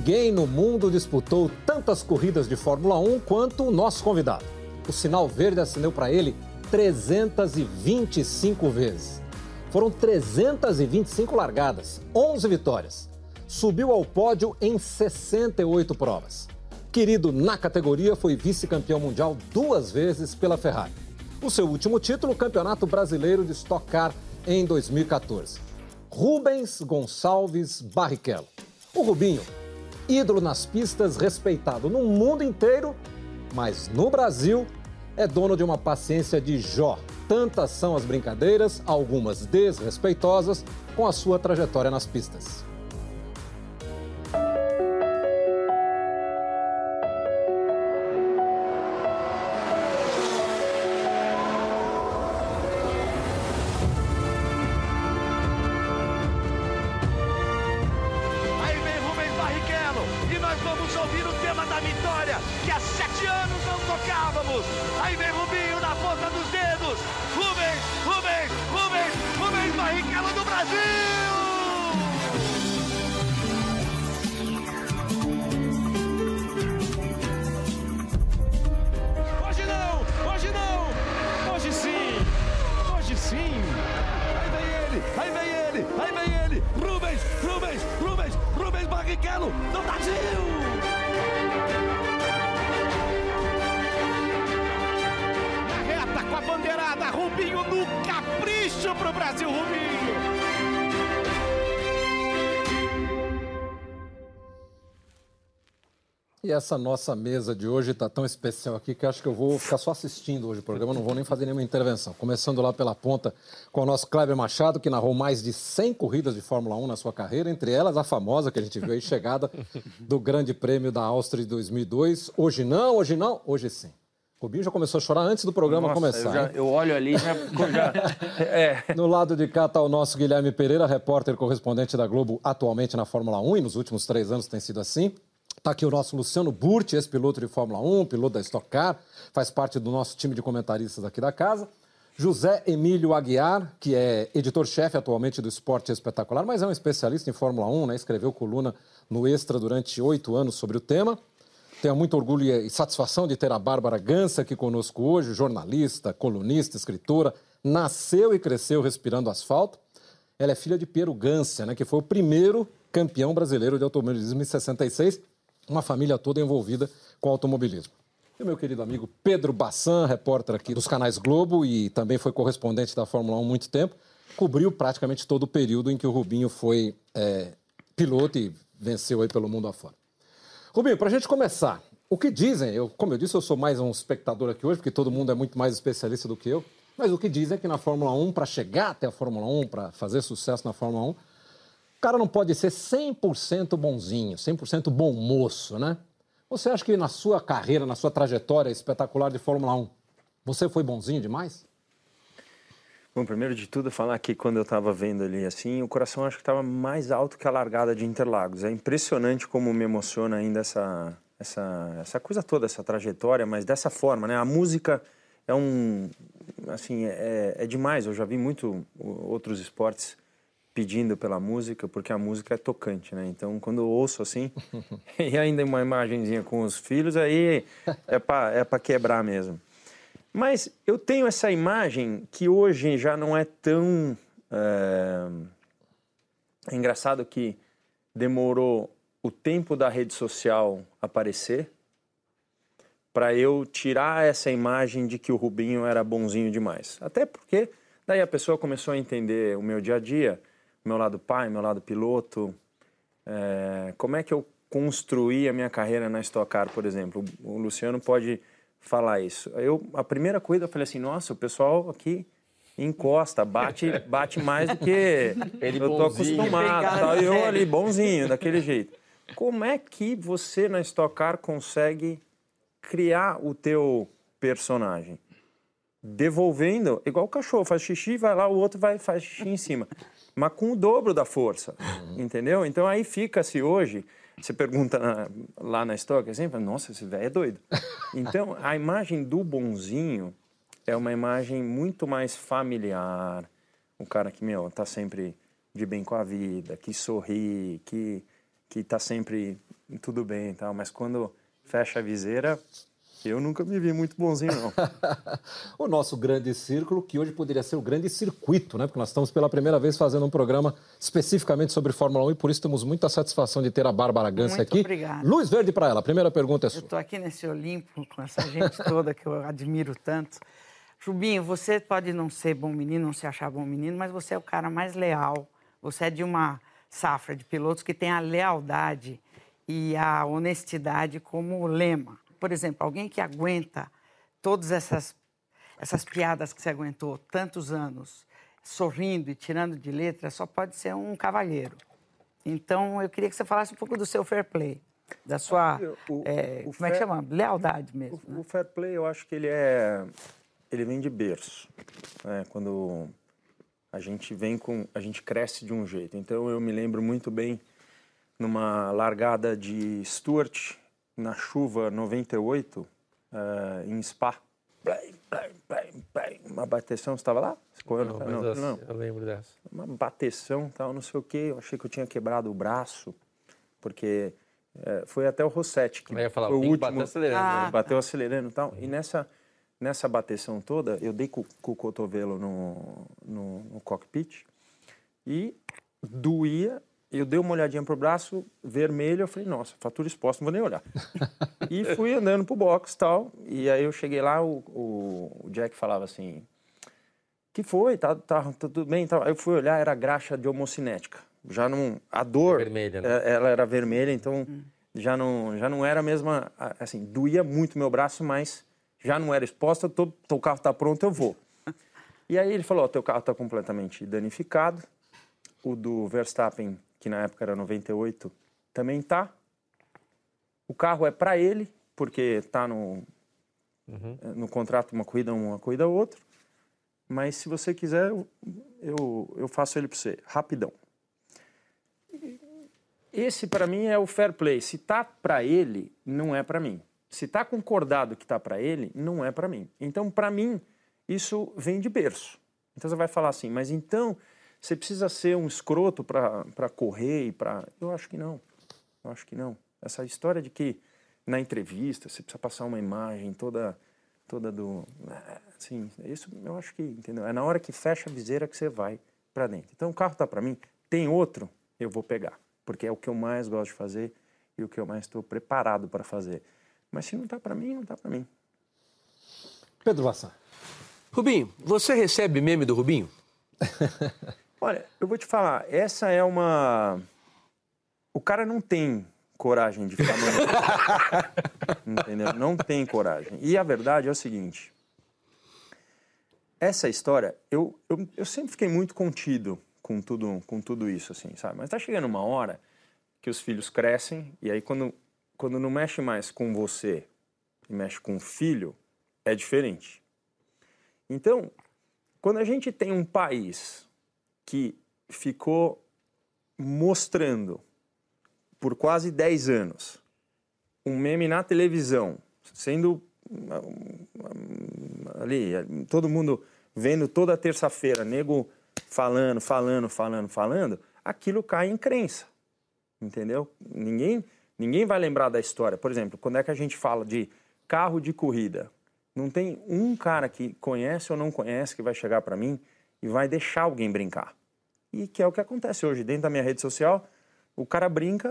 Ninguém no mundo disputou tantas corridas de Fórmula 1 quanto o nosso convidado. O sinal verde acendeu para ele 325 vezes. Foram 325 largadas, 11 vitórias. Subiu ao pódio em 68 provas. Querido na categoria, foi vice-campeão mundial duas vezes pela Ferrari. O seu último título, Campeonato Brasileiro de Stock Car em 2014. Rubens Gonçalves Barrichello. O Rubinho, ídolo nas pistas, respeitado no mundo inteiro, mas no Brasil é dono de uma paciência de Jó. Tantas são as brincadeiras, algumas desrespeitosas, com a sua trajetória nas pistas. Essa nossa mesa de hoje está tão especial aqui que acho que eu vou ficar só assistindo hoje o programa, não vou nem fazer nenhuma intervenção. Começando lá pela ponta com o nosso Kleber Machado, que narrou mais de 100 corridas de Fórmula 1 na sua carreira, entre elas a famosa que a gente viu aí, chegada do Grande Prêmio da Áustria de 2002. Hoje não, hoje não, hoje sim. O Rubinho já começou a chorar antes do programa Nossa, começar. Eu, já, eu, olho ali já. já é. No lado de cá está o nosso Guilherme Pereira, repórter correspondente da Globo atualmente na Fórmula 1 e nos últimos três anos tem sido assim. Está aqui o nosso Luciano Burti, ex-piloto de Fórmula 1, piloto da Stock Car, faz parte do nosso time de comentaristas aqui da casa. José Emílio Aguiar, que é editor-chefe atualmente do Esporte Espetacular, mas é um especialista em Fórmula 1, né? escreveu coluna no Extra durante oito anos sobre o tema. Tenho muito orgulho e satisfação de ter a Bárbara Gança aqui conosco hoje, jornalista, colunista, escritora, nasceu e cresceu respirando asfalto. Ela é filha de Piero Gança, né, que foi o primeiro campeão brasileiro de automobilismo em 66 uma família toda envolvida com automobilismo. E meu querido amigo Pedro Bassan, repórter aqui dos canais Globo e também foi correspondente da Fórmula 1 há muito tempo, cobriu praticamente todo o período em que o Rubinho foi é, piloto e venceu aí pelo mundo afora. Rubinho, para a gente começar, o que dizem, eu, como eu disse, eu sou mais um espectador aqui hoje, porque todo mundo é muito mais especialista do que eu, mas o que dizem é que na Fórmula 1, para chegar até a Fórmula 1, para fazer sucesso na Fórmula 1, o cara não pode ser 100% bonzinho, 100% bom moço, né? Você acha que na sua carreira, na sua trajetória espetacular de Fórmula 1, você foi bonzinho demais? Bom, primeiro de tudo, falar que quando eu estava vendo ali assim, o coração acho que estava mais alto que a largada de Interlagos. É impressionante como me emociona ainda essa, essa, essa coisa toda, essa trajetória, mas dessa forma, né? A música é um, assim, é, é demais. Eu já vi muito outros esportes pedindo pela música, porque a música é tocante, né? Então, quando eu ouço assim, e ainda uma imagenzinha com os filhos, aí é para é quebrar mesmo. Mas eu tenho essa imagem que hoje já não é tão. É... é engraçado que demorou o tempo da rede social aparecer para eu tirar essa imagem de que o Rubinho era bonzinho demais. Até porque daí a pessoa começou a entender o meu dia a dia meu lado pai, meu lado piloto. É, como é que eu construí a minha carreira na Stock Car, por exemplo? O Luciano pode falar isso. Eu, a primeira coisa, eu falei assim, nossa, o pessoal aqui encosta, bate, bate mais do que Ele eu tô acostumado. Tá, eu ali, bonzinho, daquele jeito. Como é que você na Stock Car consegue criar o teu personagem? Devolvendo, igual o cachorro, faz xixi, vai lá, o outro vai faz xixi em cima mas com o dobro da força, uhum. entendeu? Então aí fica-se hoje, você pergunta na, lá na Stock, assim, nossa, esse velho é doido. Então a imagem do bonzinho é uma imagem muito mais familiar, um cara que, meu, tá sempre de bem com a vida, que sorri, que, que tá sempre tudo bem e tal, mas quando fecha a viseira, eu nunca me vi muito bonzinho, não. o nosso grande círculo, que hoje poderia ser o grande circuito, né? Porque nós estamos pela primeira vez fazendo um programa especificamente sobre Fórmula 1 e por isso temos muita satisfação de ter a Bárbara Gans aqui. Obrigada. Luz verde para ela. A primeira pergunta é sua. Eu estou aqui nesse Olimpo com essa gente toda que eu admiro tanto. Rubinho, você pode não ser bom menino, não se achar bom menino, mas você é o cara mais leal. Você é de uma safra de pilotos que tem a lealdade e a honestidade como lema por exemplo, alguém que aguenta todas essas, essas piadas que você aguentou tantos anos, sorrindo e tirando de letra, só pode ser um cavalheiro. Então, eu queria que você falasse um pouco do seu fair play, da sua, o, é, o como fair, é que chama? Lealdade mesmo. O, né? o, fair play, eu acho que ele é, ele vem de berço. Né? Quando a gente vem com, a gente cresce de um jeito. Então, eu me lembro muito bem numa largada de Stuart na chuva 98, uh, eh, em Spa. Uma bateção, você estava lá? Não, não, não, não, eu lembro dessa. Uma bateção, tal, não sei o quê. Eu achei que eu tinha quebrado o braço, porque é, foi até o Rossetti que eu ia falar, foi o último. Bateu acelerando. Ah, né? Bateu acelerando e tal. Uhum. E nessa, nessa bateção toda, eu dei com, com o cotovelo no, no, no cockpit e doía eu dei uma olhadinha pro braço vermelho, eu falei, nossa, fatura exposta, não vou nem olhar. e fui andando pro box e tal, e aí eu cheguei lá, o, o, o Jack falava assim, que foi, tá, tá, tá tudo bem, aí eu fui olhar, era graxa de homocinética, já não, a dor, é vermelha, né? É, ela era vermelha, então hum. já, não, já não era a mesma, assim, doía muito meu braço, mas já não era exposta, tô, o carro tá pronto, eu vou. E aí ele falou, ó, teu carro tá completamente danificado, o do Verstappen que na época era 98, também tá. O carro é para ele, porque tá no, uhum. no contrato uma corrida uma corrida outra. Mas se você quiser, eu, eu, eu faço ele para você, rapidão. Esse para mim é o fair play. Se tá para ele, não é para mim. Se tá concordado que tá para ele, não é para mim. Então, para mim, isso vem de berço. Então você vai falar assim, mas então você precisa ser um escroto para correr e para. Eu acho que não. Eu acho que não. Essa história de que na entrevista você precisa passar uma imagem toda toda do assim isso eu acho que entendeu é na hora que fecha a viseira que você vai para dentro então o carro tá para mim tem outro eu vou pegar porque é o que eu mais gosto de fazer e o que eu mais estou preparado para fazer mas se não tá para mim não tá para mim Pedro Vassan Rubinho você recebe meme do Rubinho Olha, eu vou te falar, essa é uma. O cara não tem coragem de ficar. Entendeu? Não tem coragem. E a verdade é o seguinte: essa história, eu, eu, eu sempre fiquei muito contido com tudo, com tudo isso, assim, sabe? Mas tá chegando uma hora que os filhos crescem, e aí quando, quando não mexe mais com você e mexe com o filho, é diferente. Então, quando a gente tem um país que ficou mostrando por quase 10 anos um meme na televisão, sendo ali, todo mundo vendo toda terça-feira, nego falando, falando, falando, falando, aquilo cai em crença. Entendeu? Ninguém, ninguém vai lembrar da história. Por exemplo, quando é que a gente fala de carro de corrida? Não tem um cara que conhece ou não conhece que vai chegar para mim e vai deixar alguém brincar e que é o que acontece hoje. Dentro da minha rede social, o cara brinca,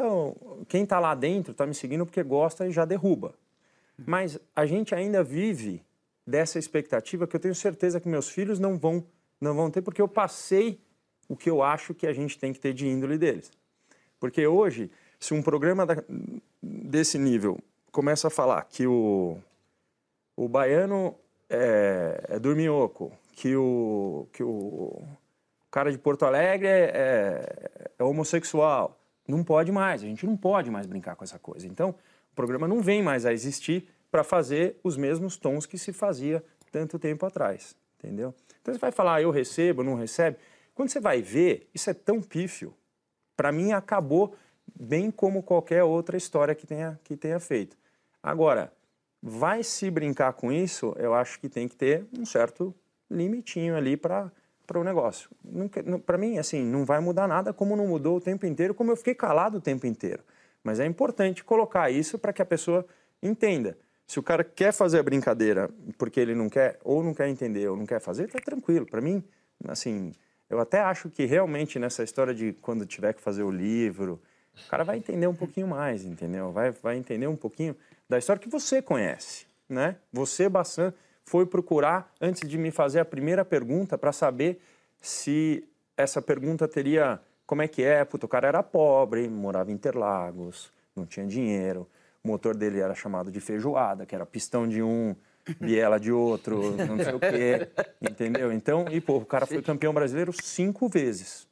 quem está lá dentro está me seguindo porque gosta e já derruba. Mas a gente ainda vive dessa expectativa que eu tenho certeza que meus filhos não vão, não vão ter, porque eu passei o que eu acho que a gente tem que ter de índole deles. Porque hoje, se um programa da, desse nível começa a falar que o, o baiano é, é dorminhoco, que o, que o o cara de Porto Alegre é, é, é, homossexual. Não pode mais, a gente não pode mais brincar com essa coisa. Então, o programa não vem mais a existir para fazer os mesmos tons que se fazia tanto tempo atrás, entendeu? Então você vai falar, ah, eu recebo, não recebe. Quando você vai ver, isso é tão pífio. Para mim, acabou bem como qualquer outra história que tenha, que tenha feito. Agora, vai se brincar com isso, eu acho que tem que ter um certo limitinho ali para para o negócio. Para mim, assim, não vai mudar nada como não mudou o tempo inteiro, como eu fiquei calado o tempo inteiro. Mas é importante colocar isso para que a pessoa entenda. Se o cara quer fazer a brincadeira porque ele não quer, ou não quer entender, ou não quer fazer, tá tranquilo. Para mim, assim, eu até acho que realmente nessa história de quando tiver que fazer o livro, o cara vai entender um pouquinho mais, entendeu? Vai, vai entender um pouquinho da história que você conhece, né? Você, Bassan, foi procurar antes de me fazer a primeira pergunta para saber se essa pergunta teria como é que é. Puta, o cara era pobre, morava em Interlagos, não tinha dinheiro o motor dele era chamado de feijoada, que era pistão de um, biela de outro, não sei o quê, entendeu? Então, e pô, o cara foi campeão brasileiro cinco vezes.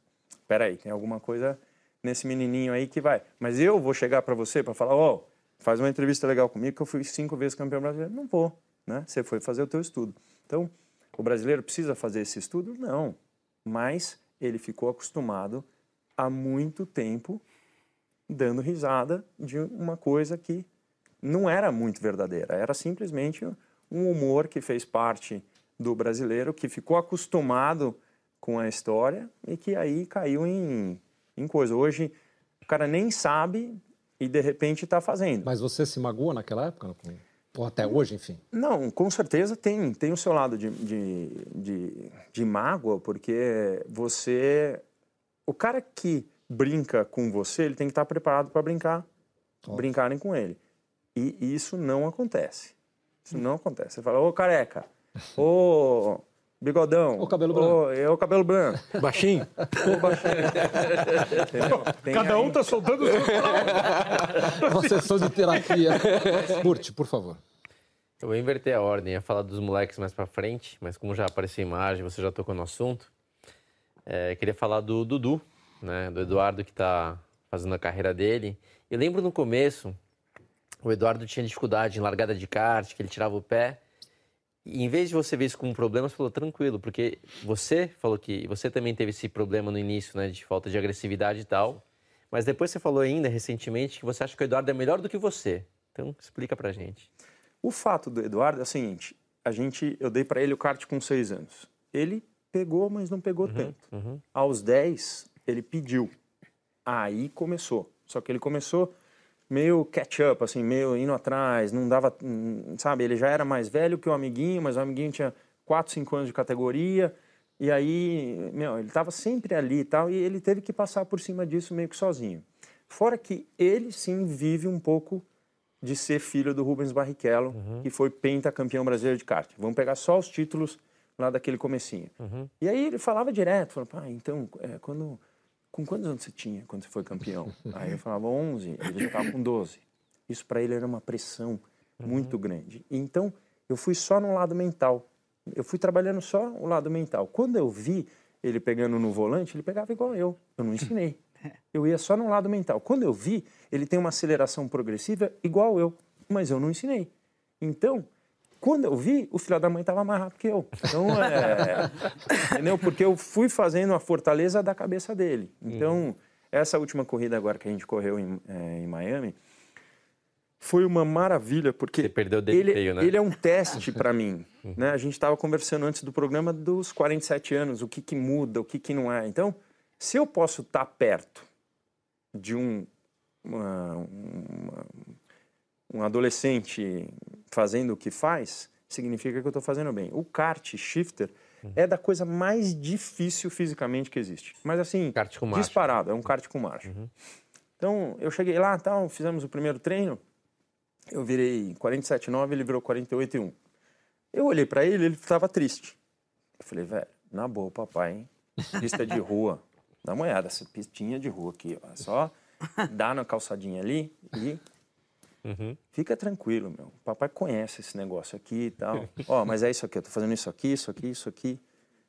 Peraí, tem alguma coisa nesse menininho aí que vai. Mas eu vou chegar para você para falar, ó, oh, faz uma entrevista legal comigo que eu fui cinco vezes campeão brasileiro. Não vou, né? Você foi fazer o teu estudo. Então, o brasileiro precisa fazer esse estudo? Não. Mas ele ficou acostumado há muito tempo dando risada de uma coisa que não era muito verdadeira, era simplesmente um humor que fez parte do brasileiro, que ficou acostumado com a história e que aí caiu em, em coisa. Hoje o cara nem sabe e de repente está fazendo. Mas você se magoa naquela época? Ou até hoje, enfim? Não, com certeza tem, tem o seu lado de, de, de, de mágoa, porque você. O cara que brinca com você, ele tem que estar preparado para brincar, oh. brincarem com ele. E isso não acontece. Isso não acontece. Você fala, ô careca, ô bigodão, ô cabelo branco, é o cabelo branco, baixinho, ô baixinho. Cada aí... um tá soltando o seu Uma sessão de terapia. Curte, por favor. Eu vou inverter a ordem, ia falar dos moleques mais para frente, mas como já apareceu a imagem, você já tocou no assunto, é, queria falar do Dudu, né? Do Eduardo que está fazendo a carreira dele. Eu lembro no começo, o Eduardo tinha dificuldade em largada de kart, que ele tirava o pé. E em vez de você ver isso como um problema, você falou tranquilo, porque você falou que você também teve esse problema no início, né, de falta de agressividade e tal. Mas depois você falou ainda recentemente que você acha que o Eduardo é melhor do que você. Então explica pra gente. O fato do Eduardo é o seguinte: a gente, eu dei para ele o kart com seis anos. Ele pegou, mas não pegou uhum, tanto. Uhum. Aos 10, ele pediu. Aí começou. Só que ele começou meio catch-up, assim, meio indo atrás, não dava, sabe? Ele já era mais velho que o amiguinho, mas o amiguinho tinha 4, 5 anos de categoria. E aí, meu, ele estava sempre ali e tal, e ele teve que passar por cima disso meio que sozinho. Fora que ele sim vive um pouco de ser filho do Rubens Barrichello, uhum. que foi pentacampeão brasileiro de kart. Vamos pegar só os títulos lá daquele comecinho. Uhum. E aí ele falava direto, falava, pá, então, é, quando com quantos anos você tinha quando você foi campeão? Aí eu falava 11, ele já estava com 12. Isso para ele era uma pressão uhum. muito grande. Então, eu fui só no lado mental. Eu fui trabalhando só o lado mental. Quando eu vi ele pegando no volante, ele pegava igual eu. Eu não ensinei. Eu ia só no lado mental. Quando eu vi, ele tem uma aceleração progressiva igual eu, mas eu não ensinei. Então, quando eu vi, o filho da mãe estava mais rápido que eu. Então, é, entendeu? Porque eu fui fazendo a fortaleza da cabeça dele. Então, uhum. essa última corrida agora que a gente correu em, é, em Miami foi uma maravilha, porque Você perdeu dele ele, feio, né? ele é um teste para mim. Uhum. Né? A gente estava conversando antes do programa dos 47 anos, o que, que muda, o que, que não é. Então, se eu posso estar tá perto de um, uma, uma, um adolescente fazendo o que faz, significa que eu estou fazendo bem. O kart shifter é da coisa mais difícil fisicamente que existe. Mas assim, kart com disparado, é um kart com marcha. Uhum. Então, eu cheguei lá, tal, fizemos o primeiro treino, eu virei 47,9, ele virou 48,1. Eu olhei para ele, ele estava triste. Eu falei, velho, na boa, papai, hein? Pista de rua. Dá uma olhada, essa pistinha de rua aqui, ó. Só dar na calçadinha ali e Uhum. Fica tranquilo, meu. O papai conhece esse negócio aqui e tal. Ó, oh, mas é isso aqui, eu tô fazendo isso aqui, isso aqui, isso aqui.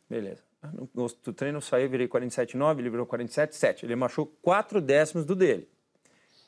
Beleza. Ah, no, no treino saiu, virei 47,9, ele virou 47,7. Ele machucou quatro décimos do dele.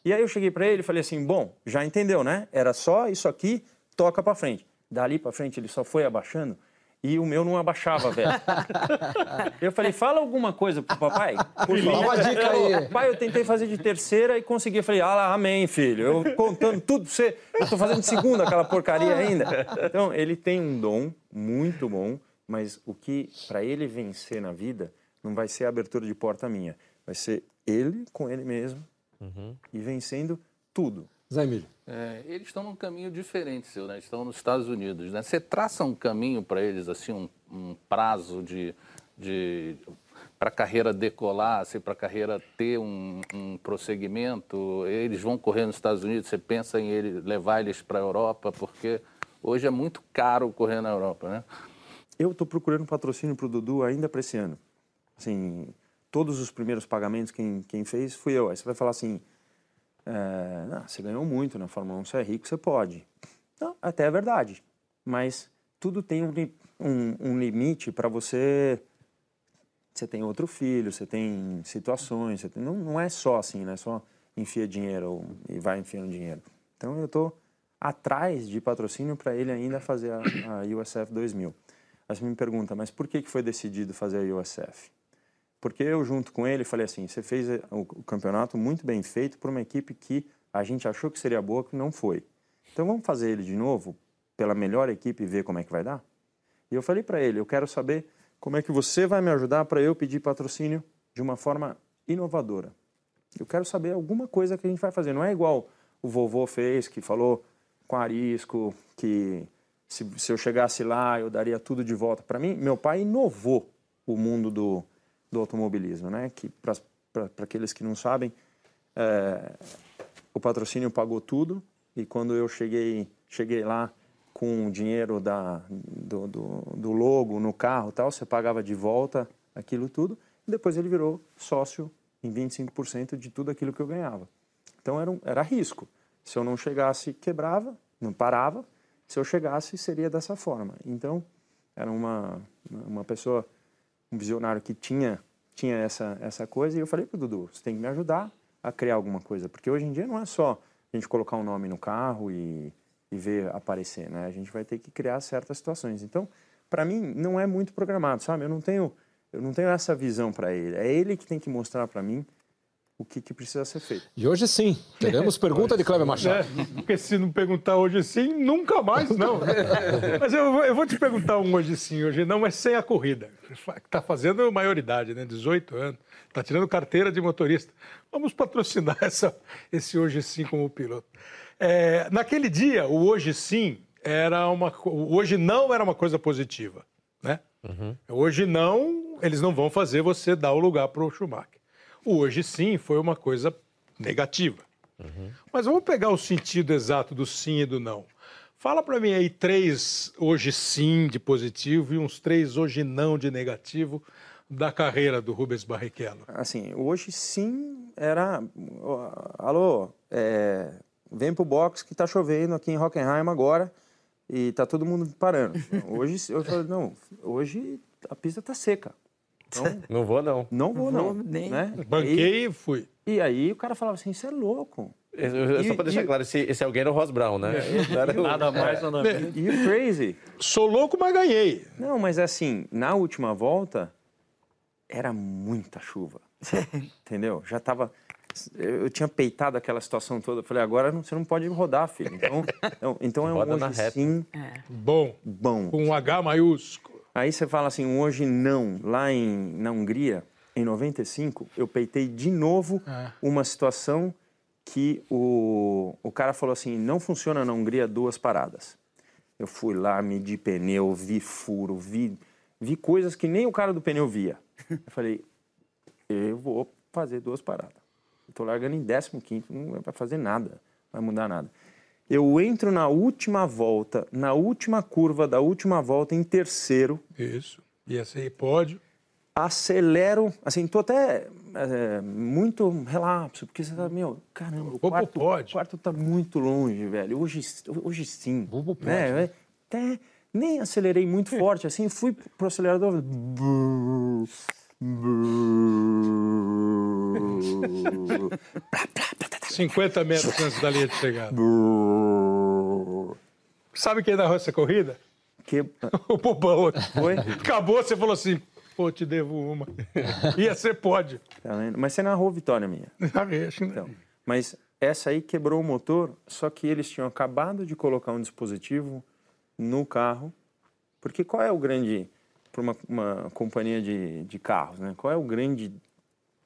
E aí eu cheguei para ele e falei assim: bom, já entendeu, né? Era só isso aqui, toca para frente. Dali para frente ele só foi abaixando e o meu não abaixava, velho. eu falei, fala alguma coisa pro papai. Por favor. Uma dica aí. Pai, eu tentei fazer de terceira e consegui. Eu falei, ah lá, amém, filho. Eu contando tudo pra você. Eu tô fazendo de segunda aquela porcaria ainda. Então, ele tem um dom muito bom, mas o que, para ele vencer na vida, não vai ser a abertura de porta minha. Vai ser ele com ele mesmo uhum. e vencendo tudo. Zé Emílio. É, eles estão num caminho diferente, seu, né? Estão nos Estados Unidos, né? Você traça um caminho para eles, assim, um, um prazo de, de para a carreira decolar, assim, para a carreira ter um, um, prosseguimento. Eles vão correr nos Estados Unidos. Você pensa em ele, levar eles para a Europa, porque hoje é muito caro correr na Europa, né? Eu estou procurando patrocínio para o Dudu ainda para esse ano. Assim, todos os primeiros pagamentos quem, quem fez fui eu. Aí você vai falar assim, é, não, você ganhou muito na Fórmula 1, você é rico, você pode. Não, até é verdade, mas tudo tem um, um, um limite para você... Você tem outro filho, você tem situações, tem, não, não é só assim, não é só enfia dinheiro e vai enfiando dinheiro. Então eu estou atrás de patrocínio para ele ainda fazer a, a USF 2000. Mas me pergunta, mas por que, que foi decidido fazer a USF? Porque eu, junto com ele, falei assim: você fez o campeonato muito bem feito por uma equipe que a gente achou que seria boa, que não foi. Então vamos fazer ele de novo, pela melhor equipe, e ver como é que vai dar? E eu falei para ele: eu quero saber como é que você vai me ajudar para eu pedir patrocínio de uma forma inovadora. Eu quero saber alguma coisa que a gente vai fazer. Não é igual o vovô fez, que falou com arisco, que se, se eu chegasse lá eu daria tudo de volta. Para mim, meu pai inovou o mundo do, do automobilismo, né? Que para aqueles que não sabem, é, o patrocínio pagou tudo e quando eu cheguei cheguei lá com o dinheiro da, do, do, do logo no carro tal, você pagava de volta aquilo tudo e depois ele virou sócio em 25% de tudo aquilo que eu ganhava. Então era, um, era risco. Se eu não chegasse, quebrava, não parava. Se eu chegasse, seria dessa forma. Então, era uma, uma pessoa um visionário que tinha tinha essa essa coisa e eu falei para o Dudu, você tem que me ajudar a criar alguma coisa, porque hoje em dia não é só a gente colocar um nome no carro e, e ver aparecer, né? A gente vai ter que criar certas situações. Então, para mim não é muito programado, sabe? Eu não tenho eu não tenho essa visão para ele. É ele que tem que mostrar para mim o que, que, precisa ser feito. E hoje sim, teremos pergunta de Cleber Machado. É, porque se não perguntar hoje sim, nunca mais não. mas eu, eu, vou te perguntar um hoje sim, hoje não, mas sem a corrida. Está fazendo maioridade, né? 18 anos, está tirando carteira de motorista. Vamos patrocinar essa, esse hoje sim como piloto. É, naquele dia, o hoje sim era uma, hoje não era uma coisa positiva, né? Uhum. Hoje não, eles não vão fazer você dar o lugar para o Schumacher. O hoje sim foi uma coisa negativa. Uhum. Mas vamos pegar o sentido exato do sim e do não. Fala para mim aí três hoje sim de positivo e uns três hoje não de negativo da carreira do Rubens Barrichello. Assim, hoje sim era... Alô, é... vem pro box que tá chovendo aqui em Hockenheim agora e tá todo mundo parando. Hoje, eu falei, não, hoje a pista tá seca. Então, não vou, não. Não vou, não. nem... né? Banquei e fui. E aí o cara falava assim, você é louco. Eu, só para deixar e, claro, esse, esse alguém era o Ross Brown, né? É, nada mais, nada menos. E o crazy. Sou louco, mas ganhei. Não, mas assim, na última volta, era muita chuva. Entendeu? Já tava... Eu tinha peitado aquela situação toda. Eu falei, agora você não pode rodar, filho. Então, então, então é um hoje sim... É. Bom. Bom. Com um H maiúsculo. Aí você fala assim, hoje não, lá em, na Hungria, em 95, eu peitei de novo é. uma situação que o, o cara falou assim, não funciona na Hungria duas paradas. Eu fui lá, medi pneu, vi furo, vi, vi coisas que nem o cara do pneu via. Eu falei, eu vou fazer duas paradas. Tô largando em 15 não vai fazer nada, não vai mudar nada eu entro na última volta, na última curva da última volta, em terceiro. Isso. E assim, pódio. Acelero, assim, tô até é, muito relapso, porque você tá, meu, caramba, o quarto, pode. o quarto tá muito longe, velho. Hoje, hoje sim. Bubo pode. Né? né? Até nem acelerei muito forte, assim, fui pro acelerador. 50 metros antes da linha de chegada. Sabe quem narrou essa corrida? Que... o Bobão. Foi? Acabou, você falou assim, pô, te devo uma. Ia ser pode. Tá Mas você narrou vitória minha. Narrei, acho que então, Mas essa aí quebrou o motor, só que eles tinham acabado de colocar um dispositivo no carro. Porque qual é o grande... Para uma, uma companhia de, de carros, né? Qual é o grande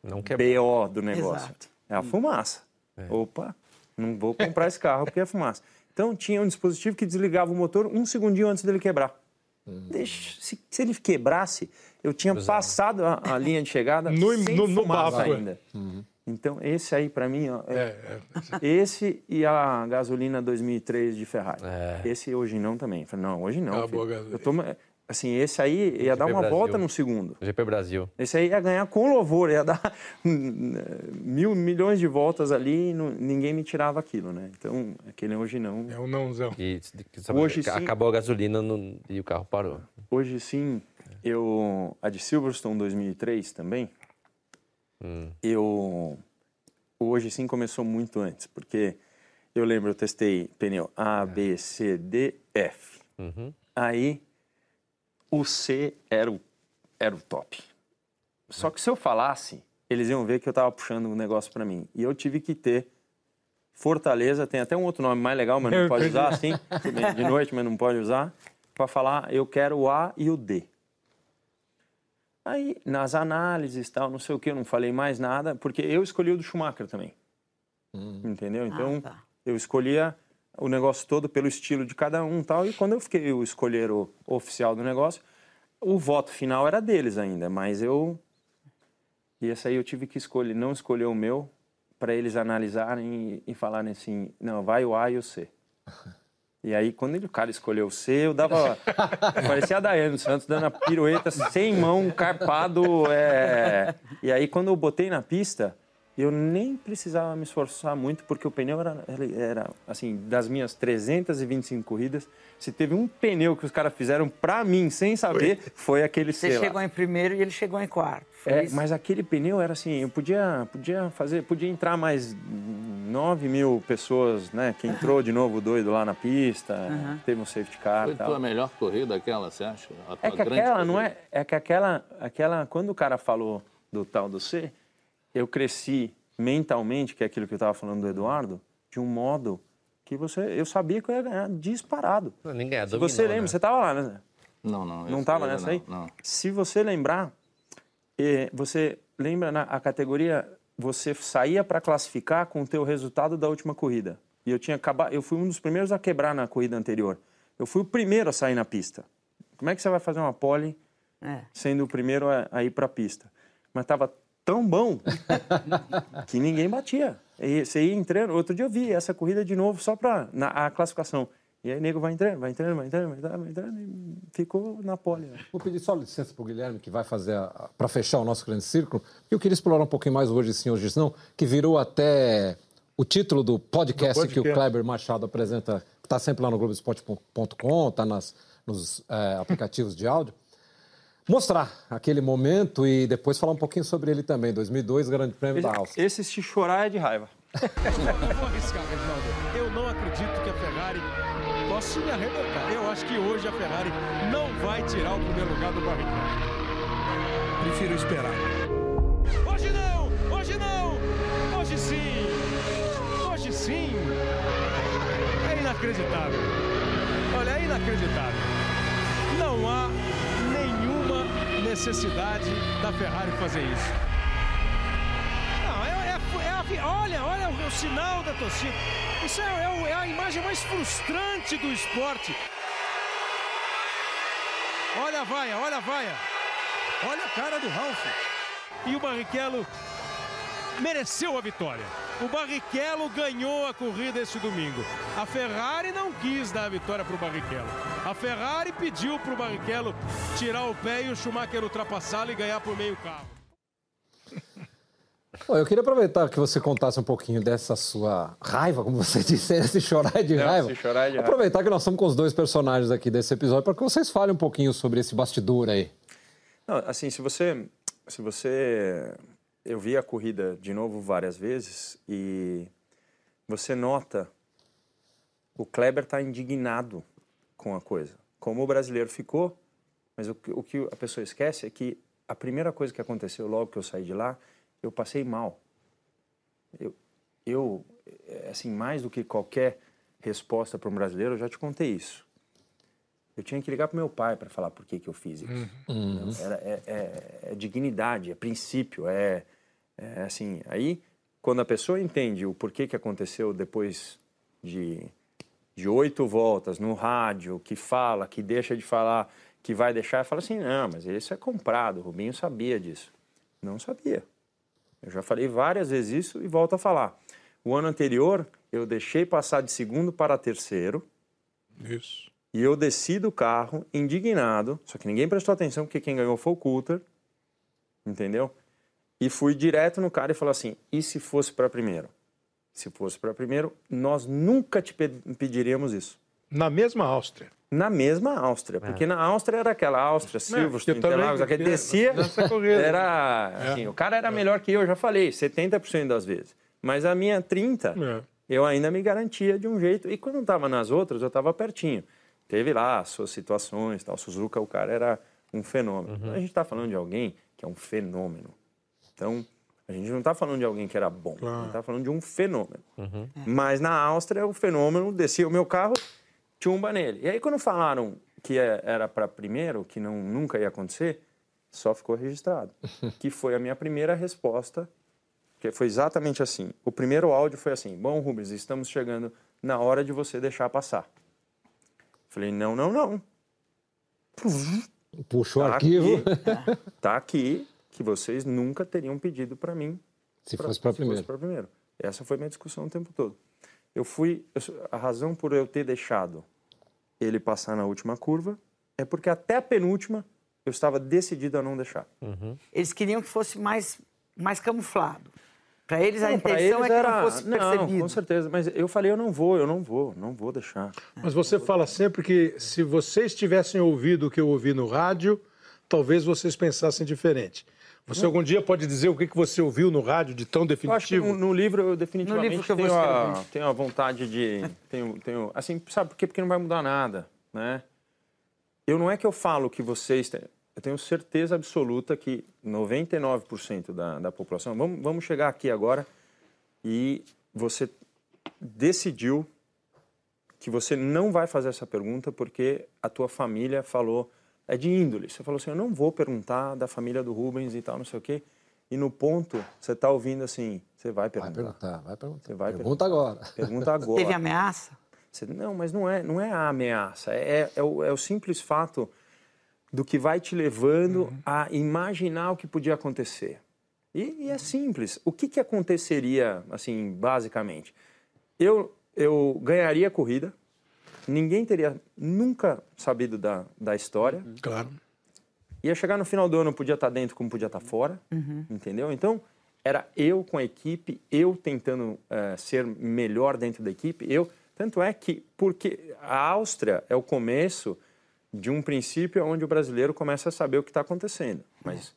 Não BO do negócio? Exato. É a fumaça. É. Opa, Não vou comprar esse carro porque é fumaça. Então tinha um dispositivo que desligava o motor um segundinho antes dele quebrar. Deixa, se, se ele quebrasse, eu tinha passado a, a linha de chegada No- sem no- no bafo, é. ainda. Então esse aí para mim, ó, é- É, é. esse e a gasolina 2003 de Ferrari. É. Esse hoje não também. Eu falei, não, hoje não. Ah, filho. boa gasolina. Eu tô, assim, esse aí ia dar uma Brasil. volta no segundo. GP Brasil. Esse aí ia ganhar com louvor, ia dar mil milhões de voltas ali e não- ninguém me tirava aquilo, né? Então, aquele hoje não. É um nãozão. E Hoje sim. acabou a gasolina no- e o carro parou. Hoje sim, eu. A de Silverstone 2003 também. Eu. Hoje sim começou muito antes, porque eu lembro, eu testei pneu A, B, C, D, F. Aí o C era o, era o top. Só que se eu falasse, eles iam ver que eu tava puxando um negócio para mim. E eu tive que ter Fortaleza, tem até um outro nome mais legal, mas não pode usar assim, de noite, mas não pode usar, para falar eu quero o A e o D. Aí, nas análises tal, não sei o que, eu não falei mais nada, porque eu escolhi o do Schumacher também. Entendeu? Então, tá. eu escolhia o negócio todo pelo estilo de cada um tal, e quando eu fiquei o escolher o oficial do negócio, o voto final era deles ainda, mas eu. E esse aí eu tive que escolher, não escolher o meu, para eles analisarem e, e falarem assim: não, vai o A e o C. E aí, quando ele- o cara escolheu o C, eu dava. parecia a Daiane Santos dando a pirueta sem mão, carpado. é. E aí, quando eu botei na pista, eu nem precisava me esforçar muito, porque o pneu era, ele era assim, das minhas 325 corridas, se teve um pneu que os caras fizeram pra mim, sem saber, foi aquele Você C lá. chegou em primeiro e ele chegou em quarto. Foi É, isso? mas aquele pneu era assim, eu podia, podia fazer, podia entrar mais 9 mil pessoas, né? Que entrou de novo doido lá na pista, teve um safety car Foi tua melhor corrida aquela, você acha? A É que aquela, não corrida? é? É que aquela, aquela, quando o cara falou do tal do C, eu cresci mentalmente, que é aquilo que eu estava falando do Eduardo, de um modo que você, eu sabia que eu ia ganhar disparado. É, Se dominou, você lembra, né? você estava lá, né? Não, não. Não estava nessa aí? Não, não. Se você lembrar, eh, você lembra na a categoria, você saía para classificar com o teu resultado da última corrida. E eu tinha acabado, eu fui um dos primeiros a quebrar na corrida anterior. Eu fui o primeiro a sair na pista. Como é que você vai fazer uma pole É. sendo o primeiro a, a ir para a pista? Mas estava tão bom que ninguém batia. E você ia entrando. Outro dia eu vi essa corrida de novo só para a classificação. E aí o nego vai entrando, vai entrando, vai entrando, vai entrando, vai entrando e ficou na pole. né? Vou pedir só licença para o Guilherme, que vai fazer, para fechar o nosso grande círculo, eu queria explorar um pouquinho mais hoje sim, hoje não, que virou até o título do podcast, Do que o podcast. Kleber Machado apresenta, que está sempre lá no Globoesporte.com, está nos eh, aplicativos de áudio. Mostrar aquele momento e depois falar um pouquinho sobre ele também. 2002, Grande Prêmio da Áustria. Esse se chorar é de raiva. Eu vou arriscar, Reginaldo. Eu não acredito que a Ferrari possa me arrebentar. Eu acho que hoje a Ferrari não vai tirar o primeiro lugar do Barrichello. Prefiro esperar. Hoje não! Hoje não! Hoje sim! Hoje sim! É inacreditável. Olha, é inacreditável. Não há necessidade da Ferrari fazer isso. Não, é, é- é a olha, olha o, o sinal da torcida. Isso é, é é a imagem mais frustrante do esporte. Olha a vaia, olha a vaia. Olha a cara do Ralf. E o Barrichello mereceu a vitória. O Barrichello ganhou a corrida esse domingo. A Ferrari não quis dar a vitória para o Barrichello. A Ferrari pediu para o Barrichello tirar o pé e o Schumacher ultrapassá-lo e ganhar por meio carro. Bom, eu queria aproveitar que você contasse um pouquinho dessa sua raiva, como você disse, esse chorar de Não, raiva. se chorar de raiva. Aproveitar que nós estamos com os dois personagens aqui desse episódio para que vocês falem um pouquinho sobre esse bastidor aí. Não, assim, se você, se você, eu vi a corrida de novo várias vezes e você nota o Kleber está indignado com a coisa, como o brasileiro ficou, mas o, que- o que a pessoa esquece é que a primeira coisa que aconteceu logo que eu saí de lá, eu passei mal. Eu, eu assim, mais do que qualquer resposta para um brasileiro, eu já te contei isso. Eu tinha que ligar para meu pai para falar por que, que eu fiz isso. Não, Era, é, é- é dignidade, é princípio, é, é assim. Aí, quando a pessoa entende o porquê que aconteceu depois de de oito voltas no rádio, que fala, que deixa de falar, que vai deixar, fala assim, não, mas isso é comprado, o Rubinho sabia disso. Não sabia. Eu já falei várias vezes isso e volto a falar. O ano anterior, eu deixei passar de segundo para terceiro. Isso. E eu desci do carro, indignado, só que ninguém prestou atenção, porque quem ganhou foi o Coulter, entendeu? E fui direto no cara e falei assim, e se fosse para primeiro? Se fosse para primeiro, nós nunca te pediríamos isso. Na mesma Áustria. Na mesma Áustria, porque na Áustria era aquela Áustria, Silverstone, eu também- Interlagos, aquele descia, nessa corrida. era assim, o cara era melhor que eu, já falei, 70% das vezes. Mas a minha 30, É. eu ainda me garantia de um jeito. E quando eu estava nas outras, eu estava pertinho. Teve lá as suas situações, tal. Suzuka, o cara era um fenômeno. A gente está falando de alguém que é um fenômeno. Então, a gente não está falando de alguém que era bom. A gente está falando de um fenômeno. Mas na Áustria, o fenômeno descia o meu carro, chumba nele. E aí, quando falaram que é- era para primeiro, que não, nunca ia acontecer, só ficou registrado. que foi a minha primeira resposta, que foi exatamente assim. O primeiro áudio foi assim: Bom, Rubens, estamos chegando na hora de você deixar passar. Falei: Não, não, não. Puxa o Tá arquivo. aqui, tá aqui que vocês nunca teriam pedido para mim Se fosse para se primeiro. fosse pra primeiro. Essa foi minha discussão o tempo todo. Eu fui. a razão por eu ter deixado ele passar na última curva é porque até a penúltima eu estava decidido a não deixar. Eles queriam que fosse mais, mais camuflado. Para eles, a Não, pra intenção eles é que era- não fosse Não, percebido. com certeza. Mas eu falei, eu não vou, eu não vou, não vou deixar. Mas você fala sempre que se vocês tivessem ouvido o que eu ouvi no rádio, talvez vocês pensassem diferente. Você algum dia pode dizer o que que você ouviu no rádio de tão Eu acho que definitivo? no, no livro eu definitivamente No livro que eu vou tenho, a, escrever. tenho a vontade de. Tenho, tenho, assim, sabe por quê? Porque não vai mudar nada, né? Eu não é que eu falo que vocês. têm- Eu tenho certeza absoluta que 99% da, da população. Vamos, vamos chegar aqui agora e você decidiu que você não vai fazer essa pergunta porque a tua família falou é de índole. Você falou assim, eu não vou perguntar da família do Rubens e tal, não sei o quê. E no ponto, você está ouvindo assim, você vai Vai perguntar. perguntar, vai perguntar. Você vai Pergunta agora. Pergunta agora. Teve ameaça? Você- não, mas não é, não é a ameaça. É, é, o, é o simples fato do que vai te levando a imaginar o que podia acontecer. E, e é simples. O que, que aconteceria, assim, basicamente? Eu, eu ganharia a corrida, ninguém teria nunca sabido da, da história. Claro. Ia chegar no final do ano, podia estar dentro como podia estar fora, entendeu? Então, era eu com a equipe, eu tentando eh, ser melhor dentro da equipe, eu... Tanto é que, porque a Áustria é o começo de um princípio onde o brasileiro começa a saber o que está acontecendo. Mas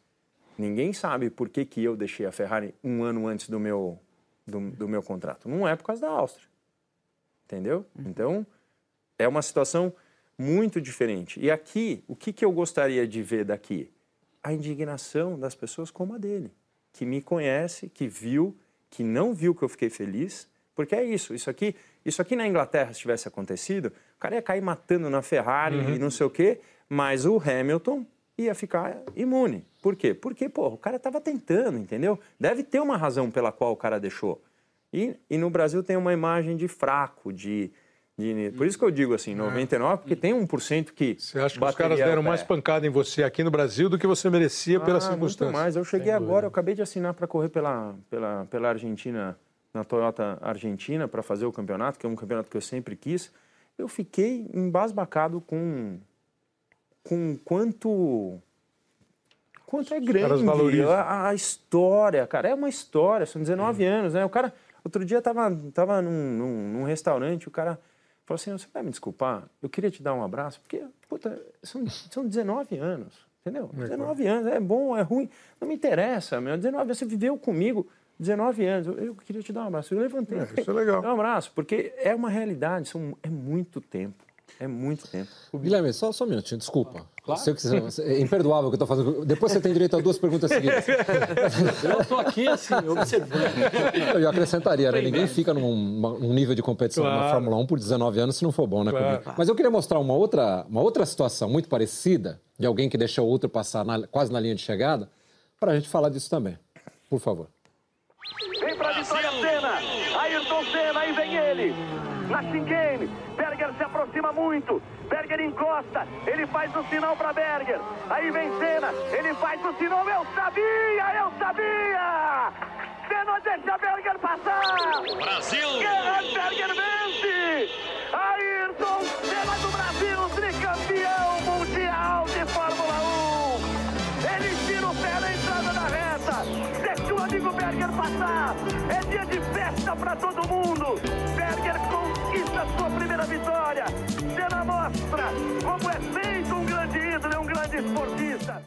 ninguém sabe por que, que eu deixei a Ferrari um ano antes do meu, do, do meu contrato. Não é por causa da Áustria, entendeu? Então, é uma situação muito diferente. E aqui, o que, que eu gostaria de ver daqui? A indignação das pessoas como a dele, que me conhece, que viu, que não viu que eu fiquei feliz, porque é isso. Isso aqui, isso aqui na Inglaterra, se tivesse acontecido, o cara ia cair matando na Ferrari e não sei o quê, mas o Hamilton ia ficar imune. Por quê? Porque, pô, o cara estava tentando, entendeu? Deve ter uma razão pela qual o cara deixou. E, e no Brasil tem uma imagem de fraco, de, de- Por isso que eu digo assim, 99, porque tem 1% que. Você acha que os caras deram mais pancada em você aqui no Brasil do que você merecia pela Ah, muito circunstância? mais. Eu cheguei agora, eu acabei de assinar para correr pela, pela, pela Argentina, na Toyota Argentina, para fazer o campeonato, que é um campeonato que eu sempre quis. Eu fiquei embasbacado com, com quanto. Quanto é grande a, a história, cara. É uma história, são 19 anos, né? O cara, outro dia tava, tava num, num, num restaurante, o cara falou assim: você vai me desculpar? Eu queria te dar um abraço, porque, puta, são, são 19 anos, entendeu? 19 anos, é bom, é ruim, não me interessa, meu. 19 você viveu comigo 19 anos, eu, eu queria te dar um abraço. Eu levantei, É, isso é legal. dei um abraço, porque é uma realidade, são, é muito tempo. É muito tempo. Guilherme, só, só um minutinho, desculpa. Sei que você- é imperdoável o que eu estou fazendo. Depois você tem direito a duas perguntas seguidas. Eu tô aqui, assim, observando. Eu acrescentaria, né? Ninguém fica num, num nível de competição na Claro. Fórmula 1 por 19 anos se não for bom, né, Claro. Mas eu queria mostrar uma outra, uma outra situação muito parecida, de alguém que deixou outro passar na- quase na linha de chegada, para a gente falar disso também. Por favor. Vem pra vitória ele. Na chicane, aproxima muito. Berger encosta, ele faz o sinal para Berger. Aí vem Senna, ele faz o sinal. Eu sabia, eu sabia! Senna deixa Berger passar! Brasil! Gerhard Berger vence! Ayrton Senna do Brasil, tricampeão mundial de Fórmula 1! Ele tira o pé na entrada da reta, deixa o amigo Berger passar! É dia de festa para todo mundo! Berger conquista sua primeira vitória! Senna mostra como é feito um grande ídolo, é um grande esportista!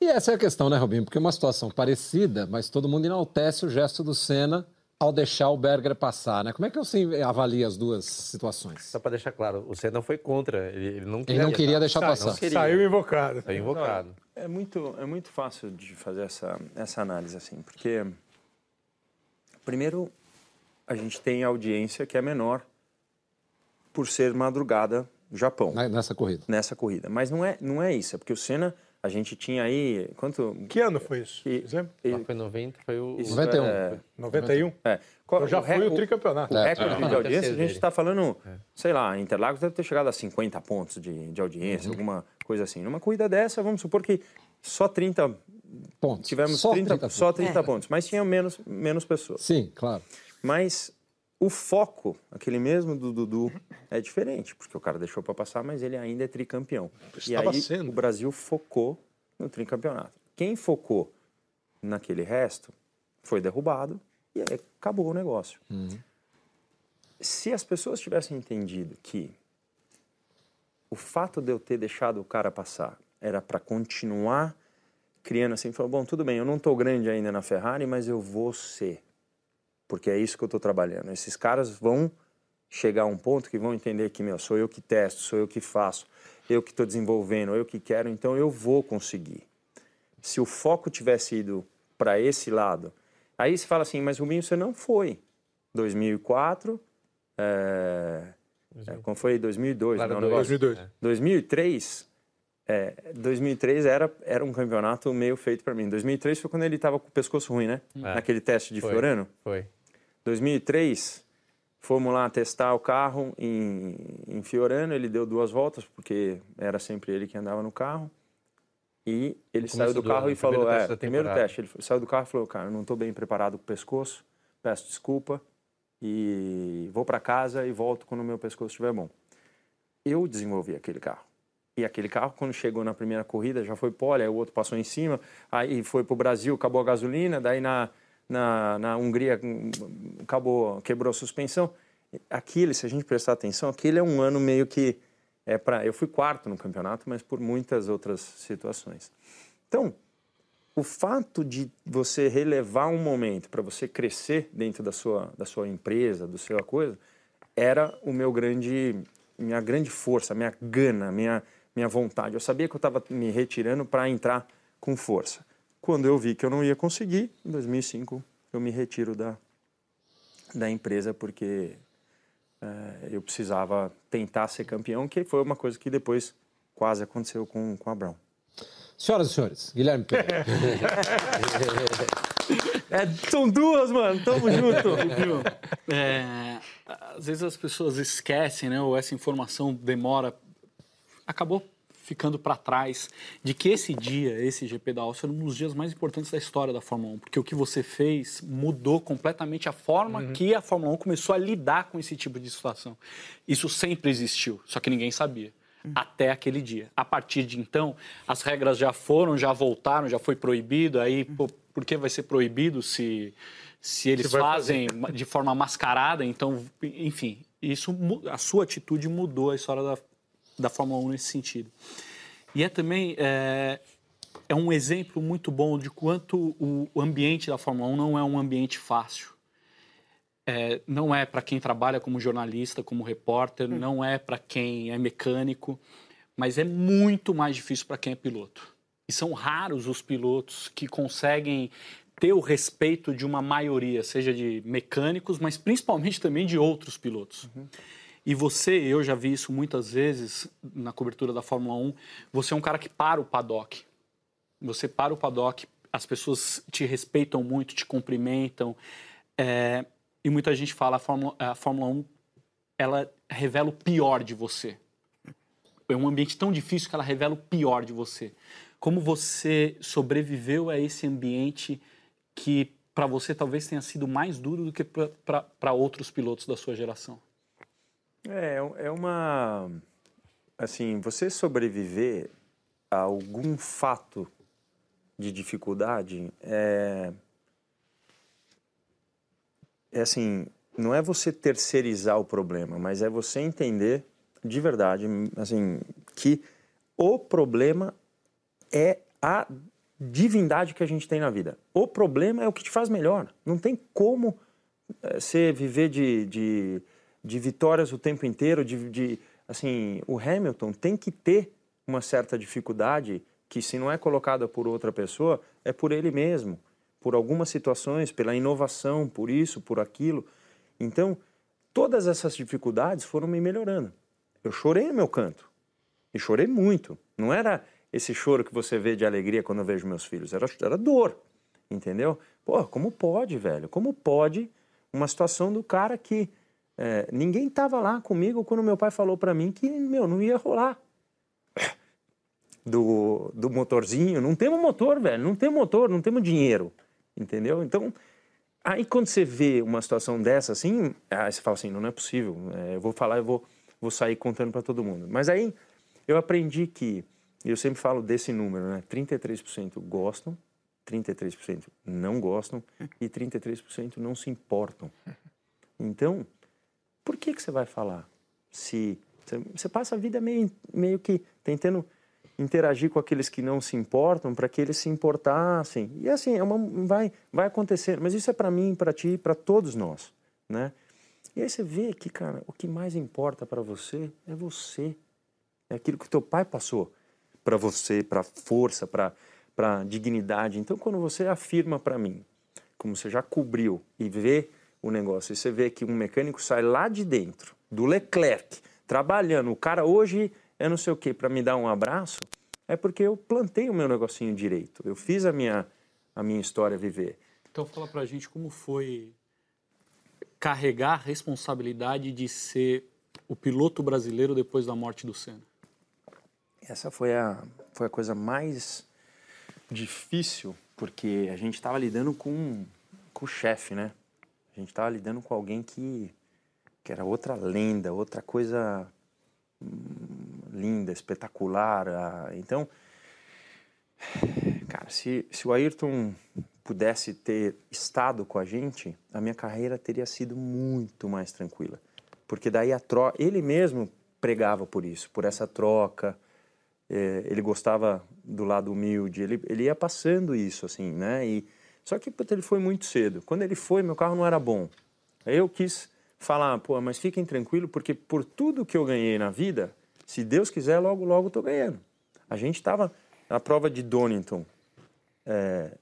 E essa é a questão, né, Robinho? Porque é uma situação parecida, mas todo mundo enaltece o gesto do Senna ao deixar o Berger passar, né? Como é que você avalia as duas situações? Só para deixar claro, o Senna foi contra, ele, ele não queria, ele não queria deixar Sa passar. Queria. Saiu invocado. Saiu invocado. É muito, é muito fácil de fazer essa, essa análise assim, porque primeiro a gente tem audiência que é menor por ser madrugada no Japão. Nessa corrida. Nessa corrida. Mas não é, não é isso, é porque o Senna, a gente tinha aí. Quanto. Que ano foi isso? E, exemplo? E, foi 90, foi o. Isso 91. É, 91? É. Então já foi o tricampeonato. O recorde é. de audiência, a gente está falando, é. sei lá, Interlagos deve ter chegado a 50 pontos de, de audiência, uhum. alguma coisa assim. Numa corrida dessa, vamos supor que só 30 pontos. Tivemos só 30, 30 só 30 pontos, mas tinha menos, menos pessoas. Sim, claro. Mas o foco, aquele mesmo do Dudu, é diferente, porque o cara deixou para passar, mas ele ainda é tricampeão. E aí sendo. o Brasil focou no tricampeonato. Quem focou naquele resto foi derrubado e aí acabou o negócio. Uhum. Se as pessoas tivessem entendido que o fato de eu ter deixado o cara passar era para continuar criando assim, falou, bom, tudo bem, eu não estou grande ainda na Ferrari, mas eu vou ser porque é isso que eu estou trabalhando. Esses caras vão chegar a um ponto que vão entender que, meu, sou eu que testo, sou eu que faço, eu que estou desenvolvendo, eu que quero, então eu vou conseguir. Se o foco tivesse ido para esse lado, aí você fala assim, mas Rubinho, você não foi. 2004, é, é, como foi 2002, Claro, não, dois. negócio? 2002. 2003, é, 2003 era, era um campeonato meio feito para mim. 2003 foi quando ele estava com o pescoço ruim, né? Naquele teste de Foi. Fiorano. Foi. 2003, fomos lá testar o carro em, em Fiorano. Ele deu duas voltas, porque era sempre ele que andava no carro. E ele saiu do do carro ano, e falou: primeiro é, primeiro temporada." teste. Ele saiu do carro e falou: Cara, eu não estou bem preparado com o pescoço, peço desculpa e vou para casa e volto quando o meu pescoço estiver bom. Eu desenvolvi aquele carro. E aquele carro, quando chegou na primeira corrida, já foi pole, aí o outro passou em cima, aí foi para o Brasil, acabou a gasolina, daí na, na, na Hungria acabou, quebrou a suspensão. Aquele, se a gente prestar atenção, aquele é um ano meio que é para. Eu fui quarto no campeonato, mas por muitas outras situações. Então, o fato de você relevar um momento para você crescer dentro da sua, da sua empresa, do seu coisa, era o meu grande, minha grande força, minha gana, minha, minha vontade. Eu sabia que eu estava me retirando para entrar com força. Quando eu vi que eu não ia conseguir, em 2005 eu me retiro da, da empresa porque eh, eu precisava tentar ser campeão, que foi uma coisa que depois quase aconteceu com, com a Brown. Senhoras e senhores, Guilherme Pereira. É, são duas, mano. Tamo junto. É, às vezes as pessoas esquecem, né? Ou essa informação demora. Acabou ficando para trás de que esse dia, esse GP da Áustria, era um dos dias mais importantes da história da Fórmula 1, porque o que você fez mudou completamente a forma que a Fórmula 1 começou a lidar com esse tipo de situação. Isso sempre existiu, só que ninguém sabia. Até aquele dia. A partir de então, as regras já foram, já voltaram, já foi proibido. Aí, pô, por que vai ser proibido se, se eles vai fazem de forma mascarada? Então, enfim, isso, a sua atitude mudou a história da, da Fórmula 1 nesse sentido. E é também é, é um exemplo muito bom de quanto o ambiente da Fórmula 1 não é um ambiente fácil. É, não é para quem trabalha como jornalista, como repórter, não é para quem é mecânico, mas é muito mais difícil para quem é piloto. E são raros os pilotos que conseguem ter o respeito de uma maioria, seja de mecânicos, mas principalmente também de outros pilotos. E você, eu já vi isso muitas vezes na cobertura da Fórmula 1, você é um cara que para o paddock. Você para o paddock, as pessoas te respeitam muito, te cumprimentam. É, E muita gente fala a Fórmula, a Fórmula 1 ela revela o pior de você. É um ambiente tão difícil que ela revela o pior de você. Como você sobreviveu a esse ambiente que para você talvez tenha sido mais duro do que para outros pilotos da sua geração? É, é uma. Assim, você sobreviver a algum fato de dificuldade é. É assim, não é você terceirizar o problema, mas é você entender de verdade, assim, que o problema é a divindade que a gente tem na vida. O problema é o que te faz melhor. Não tem como é, você viver de, de, de, vitórias o tempo inteiro. De, de, assim, o Hamilton tem que ter uma certa dificuldade que, se não é colocada por outra pessoa, é por ele mesmo, por algumas situações, pela inovação, por isso, por aquilo. Então, todas essas dificuldades foram me melhorando. Eu chorei no meu canto. E chorei muito. Não era esse choro que você vê de alegria quando eu vejo meus filhos. Era, era dor, entendeu? Pô, como pode, velho? Como pode uma situação do cara que é, ninguém estava lá comigo quando meu pai falou para mim que, meu, não ia rolar. Do, do motorzinho, não temos motor, velho, não temos motor, não temos dinheiro, entendeu? Então, aí quando você vê uma situação dessa assim, aí você fala assim, não, não é possível, é, eu vou falar, eu vou, vou sair contando para todo mundo. Mas aí eu aprendi que eu sempre falo desse número, né? 33% gostam, 33% não gostam e 33% não se importam. Então, por que, que você vai falar? Se você passa a vida meio, meio que tentando interagir com aqueles que não se importam para que eles se importassem. E assim, é uma, vai, vai acontecer. Mas isso é para mim, para ti, para todos nós, né? E aí você vê que, cara, o que mais importa para você é você. É aquilo que teu pai passou para você, para força, para dignidade. Então, quando você afirma para mim, como você já cobriu e vê o negócio, e você vê que um mecânico sai lá de dentro, do Leclerc, trabalhando, o cara hoje é não sei o que, para me dar um abraço, é porque eu plantei o meu negocinho direito, eu fiz a minha, a minha história viver. Então, fala para a gente como foi carregar a responsabilidade de ser o piloto brasileiro depois da morte do Senna. Essa foi a, foi a coisa mais difícil, porque a gente estava lidando com, com o chefe, né? A gente estava lidando com alguém que, que era outra lenda, outra coisa hum, linda, espetacular. Então, cara, se, se o Ayrton pudesse ter estado com a gente, a minha carreira teria sido muito mais tranquila. Porque daí a troca, ele mesmo pregava por isso, por essa troca, é, ele gostava do lado humilde, ele, ele ia passando isso, assim, né? E, só que puta, ele foi muito cedo. Quando ele foi, meu carro não era bom. Aí eu quis falar, pô, mas fiquem tranquilos, porque por tudo que eu ganhei na vida, se Deus quiser, logo, logo estou ganhando. A gente estava na prova de Donington. É,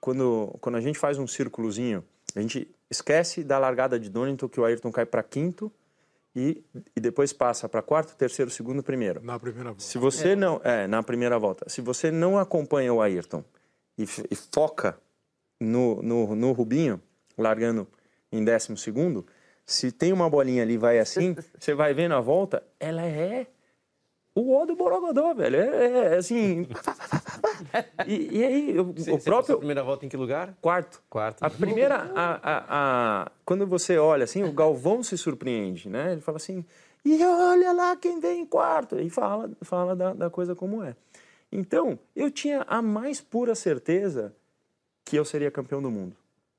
quando, quando a gente faz um círculozinho, a gente esquece da largada de Donington, que o Ayrton cai para quinto, e, e depois passa para quarto, terceiro, segundo, primeiro. Na primeira volta. Se você é. não, é, na primeira volta. Se você não acompanha o Ayrton e, e foca no, no, no Rubinho, largando em décimo segundo, se tem uma bolinha ali vai assim, você vai vendo a volta, ela é o O do Borogodó, velho. É, é, é assim. e, e, aí, o, você, o próprio. a primeira volta em que lugar? Quarto. Quarto. A primeira. A, a, a, quando você olha assim, o Galvão se surpreende, né? Ele fala assim. E olha lá quem vem em quarto. E fala, fala da, da coisa como é. Então, eu tinha a mais pura certeza que eu seria campeão do mundo.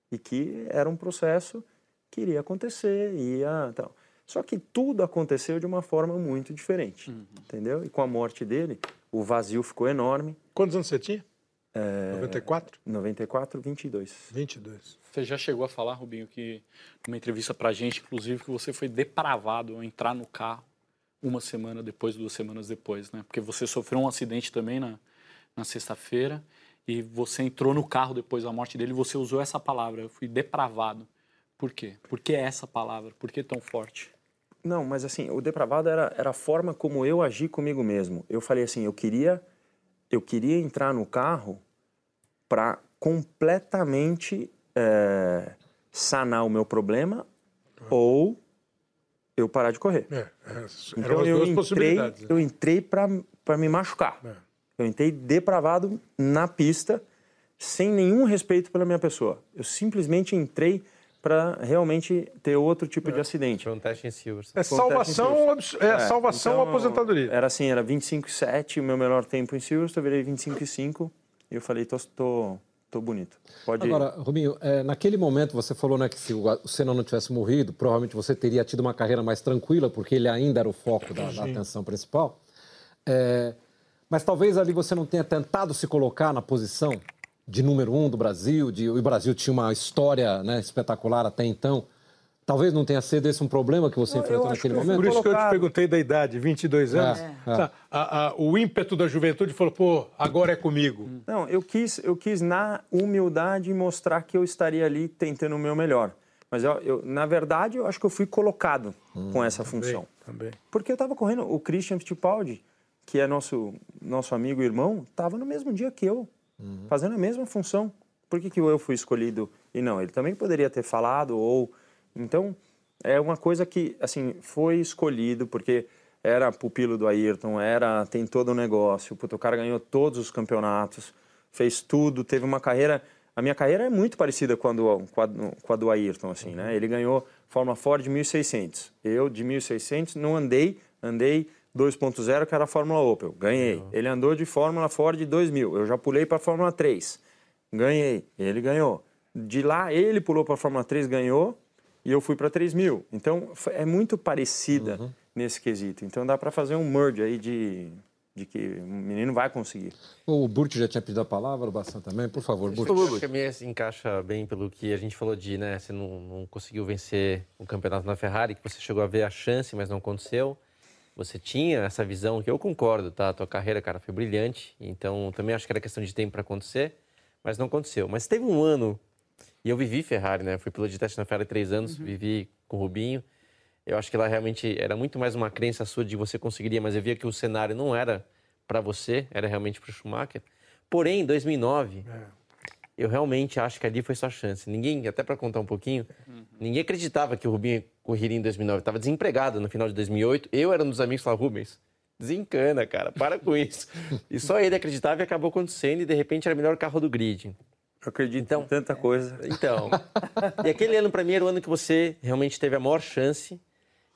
E que era um processo que iria acontecer, ia tal. Só que tudo aconteceu de uma forma muito diferente, uhum. entendeu? E com a morte dele, o vazio ficou enorme. Quantos anos você tinha? É... 94? 94, 22. 22. Você já chegou a falar, Rubinho, que numa entrevista pra gente, inclusive, que você foi depravado ao entrar no carro uma semana depois, duas semanas depois, né? Porque você sofreu um acidente também na, na sexta-feira e você entrou no carro depois da morte dele você usou essa palavra, eu fui depravado. Por quê? Por que essa palavra? Por que tão forte? Não, mas assim, o depravado era, era a forma como eu agi comigo mesmo. Eu falei assim, eu queria, eu queria entrar no carro para completamente é, sanar o meu problema ou eu parar de correr. É, é, eram Então as eu duas entrei, possibilidades. né? eu entrei para me machucar. É. Eu entrei depravado na pista, sem nenhum respeito pela minha pessoa. Eu simplesmente entrei para realmente ter outro tipo de acidente. Foi um teste em Silverstone. É salvação, abs- é, salvação ou então, aposentadoria. Era assim, era 25,7 o meu melhor tempo em Silverstone, eu virei 25,5 e eu falei, tô, tô, tô bonito. Pode Agora, Rubinho, é, naquele momento você falou né, que se o o Senna não tivesse morrido, provavelmente você teria tido uma carreira mais tranquila, porque ele ainda era o foco da, da atenção principal. É, mas talvez ali você não tenha tentado se colocar na posição de número um do Brasil, de, o Brasil tinha uma história né, espetacular até então. Talvez não tenha sido esse um problema que você eu enfrentou naquele momento? Por isso que eu te perguntei da idade, 22 anos. É, Sabe, a- a- o ímpeto da juventude falou, pô, agora é comigo. Não, eu quis, eu quis na humildade mostrar que eu estaria ali tentando o meu melhor. Mas eu, eu- na verdade, eu acho que eu fui colocado com essa função. Também. Porque eu estava correndo, o Christian Fittipaldi, que é nosso, nosso amigo e irmão, estava no mesmo dia que eu, fazendo a mesma função. Por que, que eu fui escolhido e não? Ele também poderia ter falado ou... Então, é uma coisa que, assim, foi escolhido porque era pupilo do Ayrton, era, tem todo o negócio. Puta, o cara ganhou todos os campeonatos, fez tudo, teve uma carreira... A minha carreira é muito parecida com a do, com a, com a do Ayrton, assim, né? Ele ganhou Fórmula Ford de 1600. Eu, de 1600, não andei, andei 2.0, que era a Fórmula Opel. Ganhei. Ele andou de Fórmula Ford 2000. Eu já pulei para a Fórmula 3. Ganhei. Ele ganhou. De lá, ele pulou para a Fórmula 3, ganhou, e eu fui para 3000. Então, é muito parecida nesse quesito. Então, dá para fazer um merge aí de, de que o menino vai conseguir. O Burt já tinha pedido a palavra, o Bassan também. Por favor, Burt. Acho que a minha se encaixa bem pelo que a gente falou de, né? Você não, não conseguiu vencer o campeonato na Ferrari, que você chegou a ver a chance, mas não aconteceu. Você tinha essa visão, que eu concordo, tá? A tua carreira, cara, foi brilhante. Então, também acho que era questão de tempo para acontecer, mas não aconteceu. Mas teve um ano, e eu vivi Ferrari, né? Fui piloto de teste na Ferrari três anos, vivi com o Rubinho. Eu acho que lá realmente era muito mais uma crença sua de você conseguiria, mas eu via que o cenário não era para você, era realmente para o Schumacher. Porém, em 2009, eu realmente acho que ali foi sua chance. Ninguém, até para contar um pouquinho, ninguém acreditava que o Rubinho correria em 2009. Estava desempregado no final de 2008. Eu era um dos amigos que falava, Rubens, desencana, cara, para com isso. e só ele acreditava e acabou acontecendo e de repente era o melhor carro do grid. Eu acredito em tanta coisa. Então, e aquele ano para mim era o ano que você realmente teve a maior chance.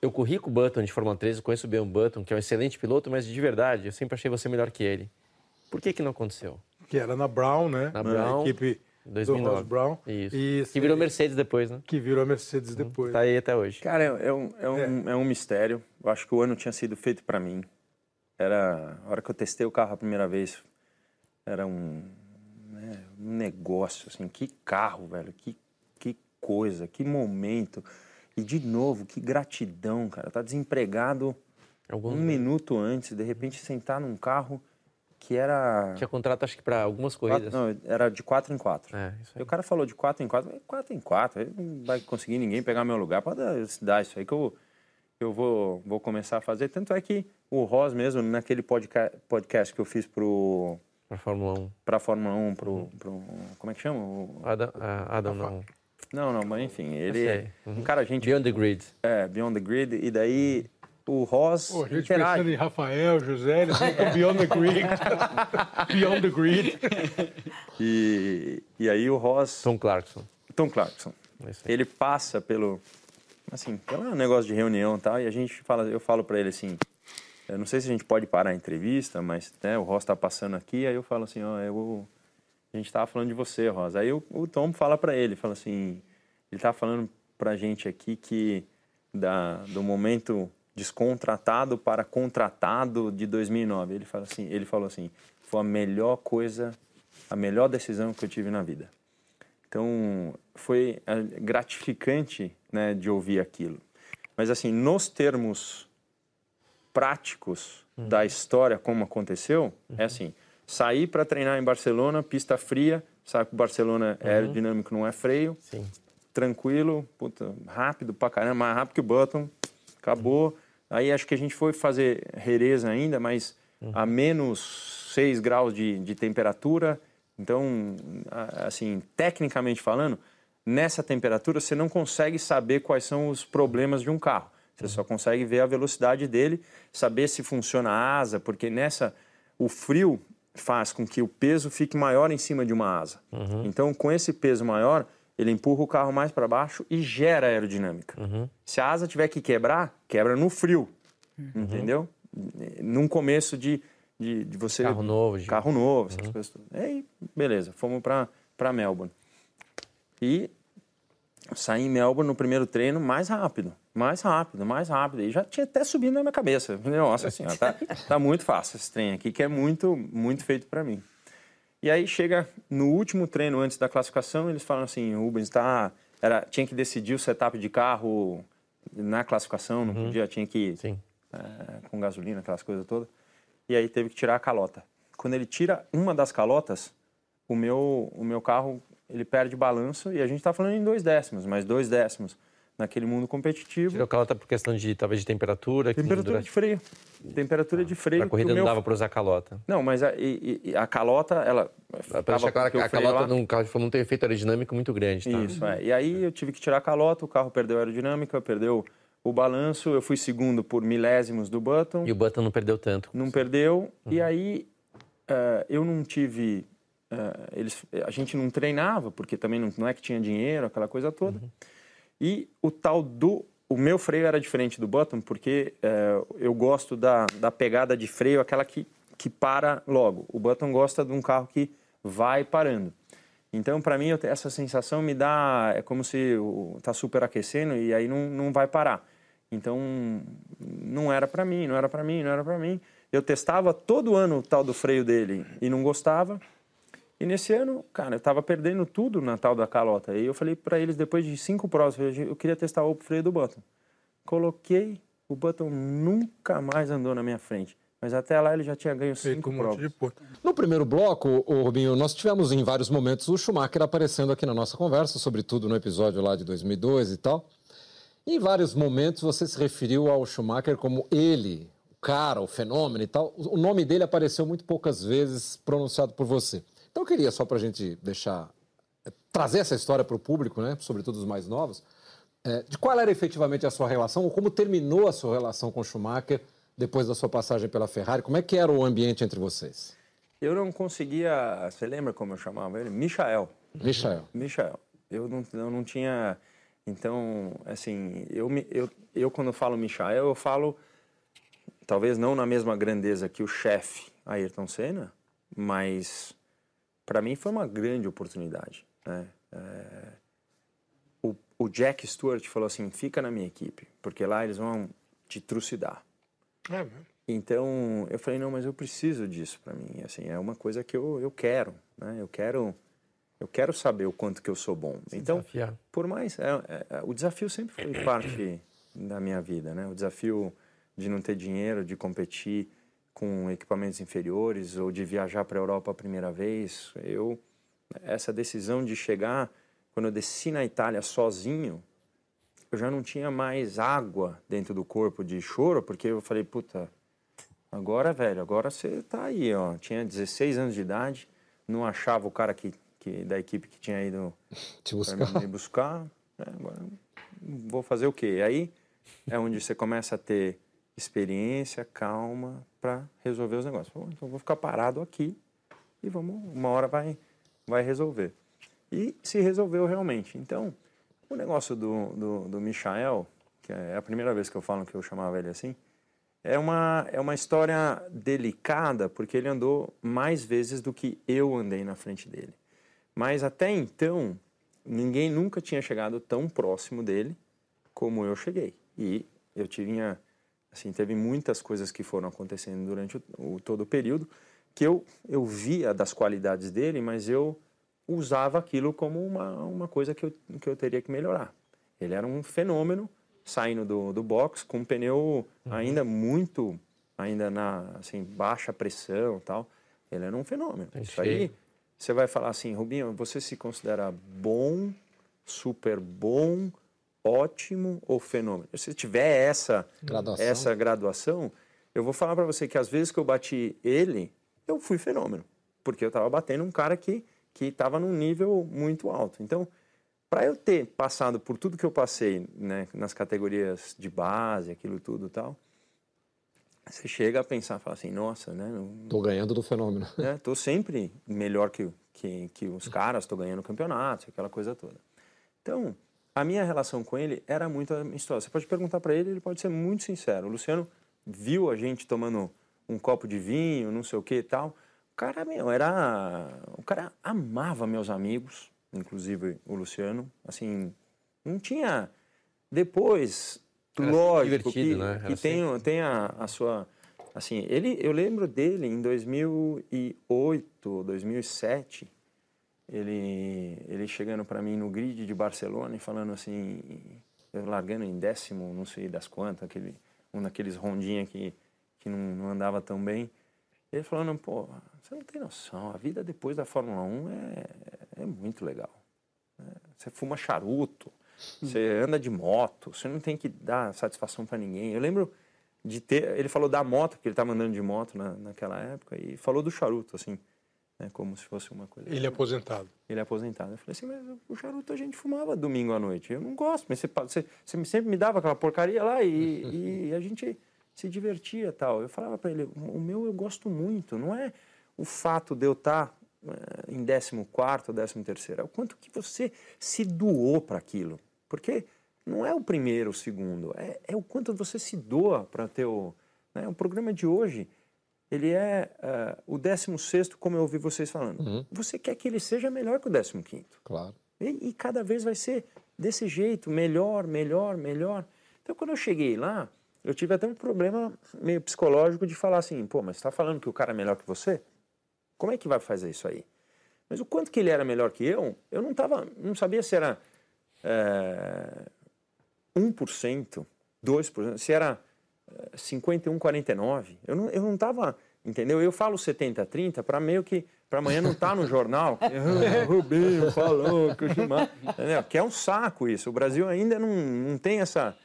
Eu corri com o Button de Fórmula 3, eu conheço bem o Button, que é um excelente piloto, mas de verdade, eu sempre achei você melhor que ele. Por que que não aconteceu? Que era na Brown, né? Na Brown, equipe do 2009. Ross Brown. Isso. E, Que virou Mercedes depois, né? Que virou Mercedes depois. Tá aí até hoje. Cara, é, é um, é, um, é um mistério. Eu acho que o ano tinha sido feito para mim. Era a hora que eu testei o carro a primeira vez, era um, né, um negócio assim, que carro, velho, que que coisa, que momento. E de novo, que gratidão, cara. Tá desempregado um minuto antes, de repente sentar num carro que era Tinha contrato, acho que para algumas Quatro- corridas. não, era de 4 em 4. É, isso E o cara falou de 4 em 4, 4 em 4, aí não vai conseguir ninguém pegar meu lugar. Pode dar isso aí que eu, eu vou, vou começar a fazer. Tanto é que o Ross mesmo, naquele podca podcast que eu fiz pro... Pra Fórmula 1. Pra Fórmula 1, pro... pro como é que chama? O- Adam, ah, Adam não. Não, não, mas enfim, ele é um cara, gente... Beyond the Grid. É, Beyond the Grid. E daí o Ross Pô, a gente interage. pensando em Rafael, José, eles ficam Beyond the Grid. Beyond the Grid. E, e aí o Ross... Tom Clarkson. Tom Clarkson. É. Ele passa pelo... Assim, pelo negócio de reunião e tal, e a gente fala... Eu falo pra ele assim... Eu não sei se a gente pode parar a entrevista, mas né, o Ross tá passando aqui, aí eu falo assim, ó, eu... A gente tava falando de você, Ross. Aí o, o Tom fala pra ele, fala assim... Ele tá falando pra gente aqui que da, do momento descontratado para contratado de 2009. Ele fala assim, ele falou assim, foi a melhor coisa, a melhor decisão que eu tive na vida. Então, foi é, gratificante né, de ouvir aquilo. Mas, assim, nos termos práticos da história, como aconteceu, é assim: sair para treinar em Barcelona, pista fria, sabe que o Barcelona é aerodinâmico, não é freio, Sim. tranquilo, puta, rápido pra caramba, mais rápido que o Button, acabou. Aí acho que a gente foi fazer Jerez ainda, mas a menos 6 graus de, de temperatura. Então, assim, tecnicamente falando, nessa temperatura você não consegue saber quais são os problemas de um carro. Você só consegue ver a velocidade dele, saber se funciona a asa, porque nessa o frio faz com que o peso fique maior em cima de uma asa. Então, com esse peso maior, ele empurra o carro mais para baixo e gera aerodinâmica. Se a asa tiver que quebrar, quebra no frio, entendeu? Num começo de, de, de você Carro novo, de- carro novo, essas coisas. todas. Aí, beleza, fomos para para Melbourne. E saí em Melbourne no primeiro treino mais rápido, mais rápido, mais rápido. E já tinha até subido na minha cabeça. Nossa senhora, tá, tá muito fácil esse trem aqui, que é muito, muito feito para mim. E aí chega no último treino antes da classificação, eles falam assim, Rubens, tá, era, tinha que decidir o setup de carro na classificação, não podia, tinha que ir é, com gasolina, aquelas coisas todas. E aí teve que tirar a calota. Quando ele tira uma das calotas, o meu, o meu carro ele perde balanço e a gente está falando em dois décimos, mas dois décimos naquele mundo competitivo. Tirou calota por questão de, talvez, de temperatura. Temperatura dura- de freio. Temperatura de freio. Pra corrida não meu- dava para usar calota. Não, mas a, e- e- a calota, ela. Tava deixar claro a calota lá. num carro de Fórmula 1 tem um efeito aerodinâmico muito grande, tá? Isso, é. E aí eu tive que tirar a calota, o carro perdeu a aerodinâmica, perdeu o balanço, eu fui segundo por milésimos do Button. E o Button não perdeu tanto. Não perdeu. E aí eh, eu não tive. eh, eles, a gente não treinava, porque também não, não é que tinha dinheiro, aquela coisa toda. E o tal do. O meu freio era diferente do Button, porque eh, eu gosto da, da pegada de freio, aquela que, que para logo. O Button gosta de um carro que vai parando. Então, para mim, eu essa sensação me dá. É como se está superaquecendo e aí não, não vai parar. Então, não era para mim, não era para mim, não era para mim. Eu testava todo ano o tal do freio dele e não gostava. E nesse ano, cara, eu estava perdendo tudo na tal da calota. E eu falei para eles, depois de cinco provas, eu queria testar o freio do Button. Coloquei, o Button nunca mais andou na minha frente. Mas até lá ele já tinha ganho cinco um provas. No primeiro bloco, o Rubinho, nós tivemos em vários momentos o Schumacher aparecendo aqui na nossa conversa, sobretudo no episódio lá de 2002 e tal. Em vários momentos você se referiu ao Schumacher como ele, o cara, o fenômeno e tal. O nome dele apareceu muito poucas vezes pronunciado por você. Então eu queria, só para a gente deixar, eh, trazer essa história para o público, né, sobretudo os mais novos, eh, de qual era efetivamente a sua relação, ou como terminou a sua relação com o Schumacher depois da sua passagem pela Ferrari. Como é que era o ambiente entre vocês? Eu não conseguia. Você lembra como eu chamava ele? Michael. Michael. Michael. Eu não, eu não tinha. Então, assim, eu, eu, eu quando falo Michael, eu falo. Talvez não na mesma grandeza que o chefe Ayrton Senna, mas para mim foi uma grande oportunidade. Né? É, o, o Jack Stewart falou assim: fica na minha equipe, porque lá eles vão te trucidar. É mesmo. Então eu falei não, mas eu preciso disso para mim. Assim é uma coisa que eu, eu quero, né? Eu quero eu quero saber o quanto que eu sou bom. então desafiar. por mais é, é, é, o desafio sempre foi parte da minha vida, né? O desafio de não ter dinheiro, de competir com equipamentos inferiores ou de viajar para a Europa a primeira vez. Eu essa decisão de chegar quando eu desci na Itália sozinho eu já não tinha mais água dentro do corpo de choro, porque eu falei, puta, agora, velho, agora você tá aí, ó. Tinha 16 anos de idade, não achava o cara que, que, da equipe que tinha ido Te buscar. me buscar. né, agora, vou fazer o quê? Aí é onde você começa a ter experiência, calma, para resolver os negócios. Então vou ficar parado aqui e vamos, uma hora vai, vai resolver. E se resolveu realmente. Então, o negócio do, do, do Michael, que é a primeira vez que eu falo que eu chamava ele assim, é uma, é uma história delicada, porque ele andou mais vezes do que eu andei na frente dele. Mas até então, ninguém nunca tinha chegado tão próximo dele como eu cheguei. E eu tinha, assim, teve muitas coisas que foram acontecendo durante o, o- todo o período que eu, eu via das qualidades dele, mas eu usava aquilo como uma, uma coisa que eu, que eu teria que melhorar. Ele era um fenômeno saindo do, do box com um pneu ainda muito, ainda na assim, baixa pressão tal. Ele era um fenômeno. Isso aí, você vai falar assim, Rubinho, você se considera bom, super bom, ótimo ou fenômeno? Se tiver essa Graduação. essa graduação, eu vou falar para você que às vezes que eu bati ele, eu fui fenômeno, porque eu estava batendo um cara que que estava num nível muito alto. Então, para eu ter passado por tudo que eu passei, né, nas categorias de base, aquilo tudo e tal, você chega a pensar, fala assim, nossa, né? não- Tô ganhando do fenômeno. né? Tô sempre melhor que, que, que os caras, tô ganhando campeonatos, aquela coisa toda. Então, a minha relação com ele era muito amistosa. Você pode perguntar para ele, ele pode ser muito sincero. O Luciano viu a gente tomando um copo de vinho, não sei o que e tal. O cara, meu, era... O cara amava meus amigos, inclusive o Luciano. Assim, não tinha... Depois, Era lógico divertido, que, né? Que tem, tem a, a sua... Assim, ele, eu lembro dele em 2008, 2007, ele, ele chegando para mim no grid de Barcelona e falando assim, eu largando em décimo, não sei das quantas, aquele, um daqueles rondinha que, que não, não andava tão bem. Ele falando, pô, você não tem noção, a vida depois da Fórmula 1 é, é muito legal. né? Você fuma charuto, você anda de moto, você não tem que dar satisfação para ninguém. Eu lembro de ter, ele falou da moto, porque ele estava andando de moto na, naquela época, e falou do charuto, assim, né, como se fosse uma coisa. Ele é aposentado. Ele é aposentado. Eu falei assim, mas o charuto a gente fumava domingo à noite. Eu não gosto, mas você, você, você sempre me dava aquela porcaria lá e, e a gente se divertia e tal. Eu falava para ele, o meu eu gosto muito, não é o fato de eu estar eh, em 14 quarto, 13 terceiro, é o quanto que você se doou para aquilo. Porque não é o primeiro, o segundo, é, é o quanto você se doa para ter o... Né? O programa de hoje, ele é eh, o 16 como eu ouvi vocês falando. Você quer que ele seja melhor que o 15 Claro. e, e cada vez vai ser desse jeito, melhor, melhor, melhor. Então, quando eu cheguei lá, eu tive até um problema meio psicológico de falar assim, pô, mas você está falando que o cara é melhor que você? Como é que vai fazer isso aí? Mas o quanto que ele era melhor que eu, eu não, tava, não sabia se era é, 1%, 2%, se era é, 51, 49. Eu não eu não estava, entendeu? Eu falo 70, 30 para meio que para amanhã não estar no jornal. Ah, Rubinho falou que o Schumacher, entendeu? Que é um saco isso. O Brasil ainda não, não tem essa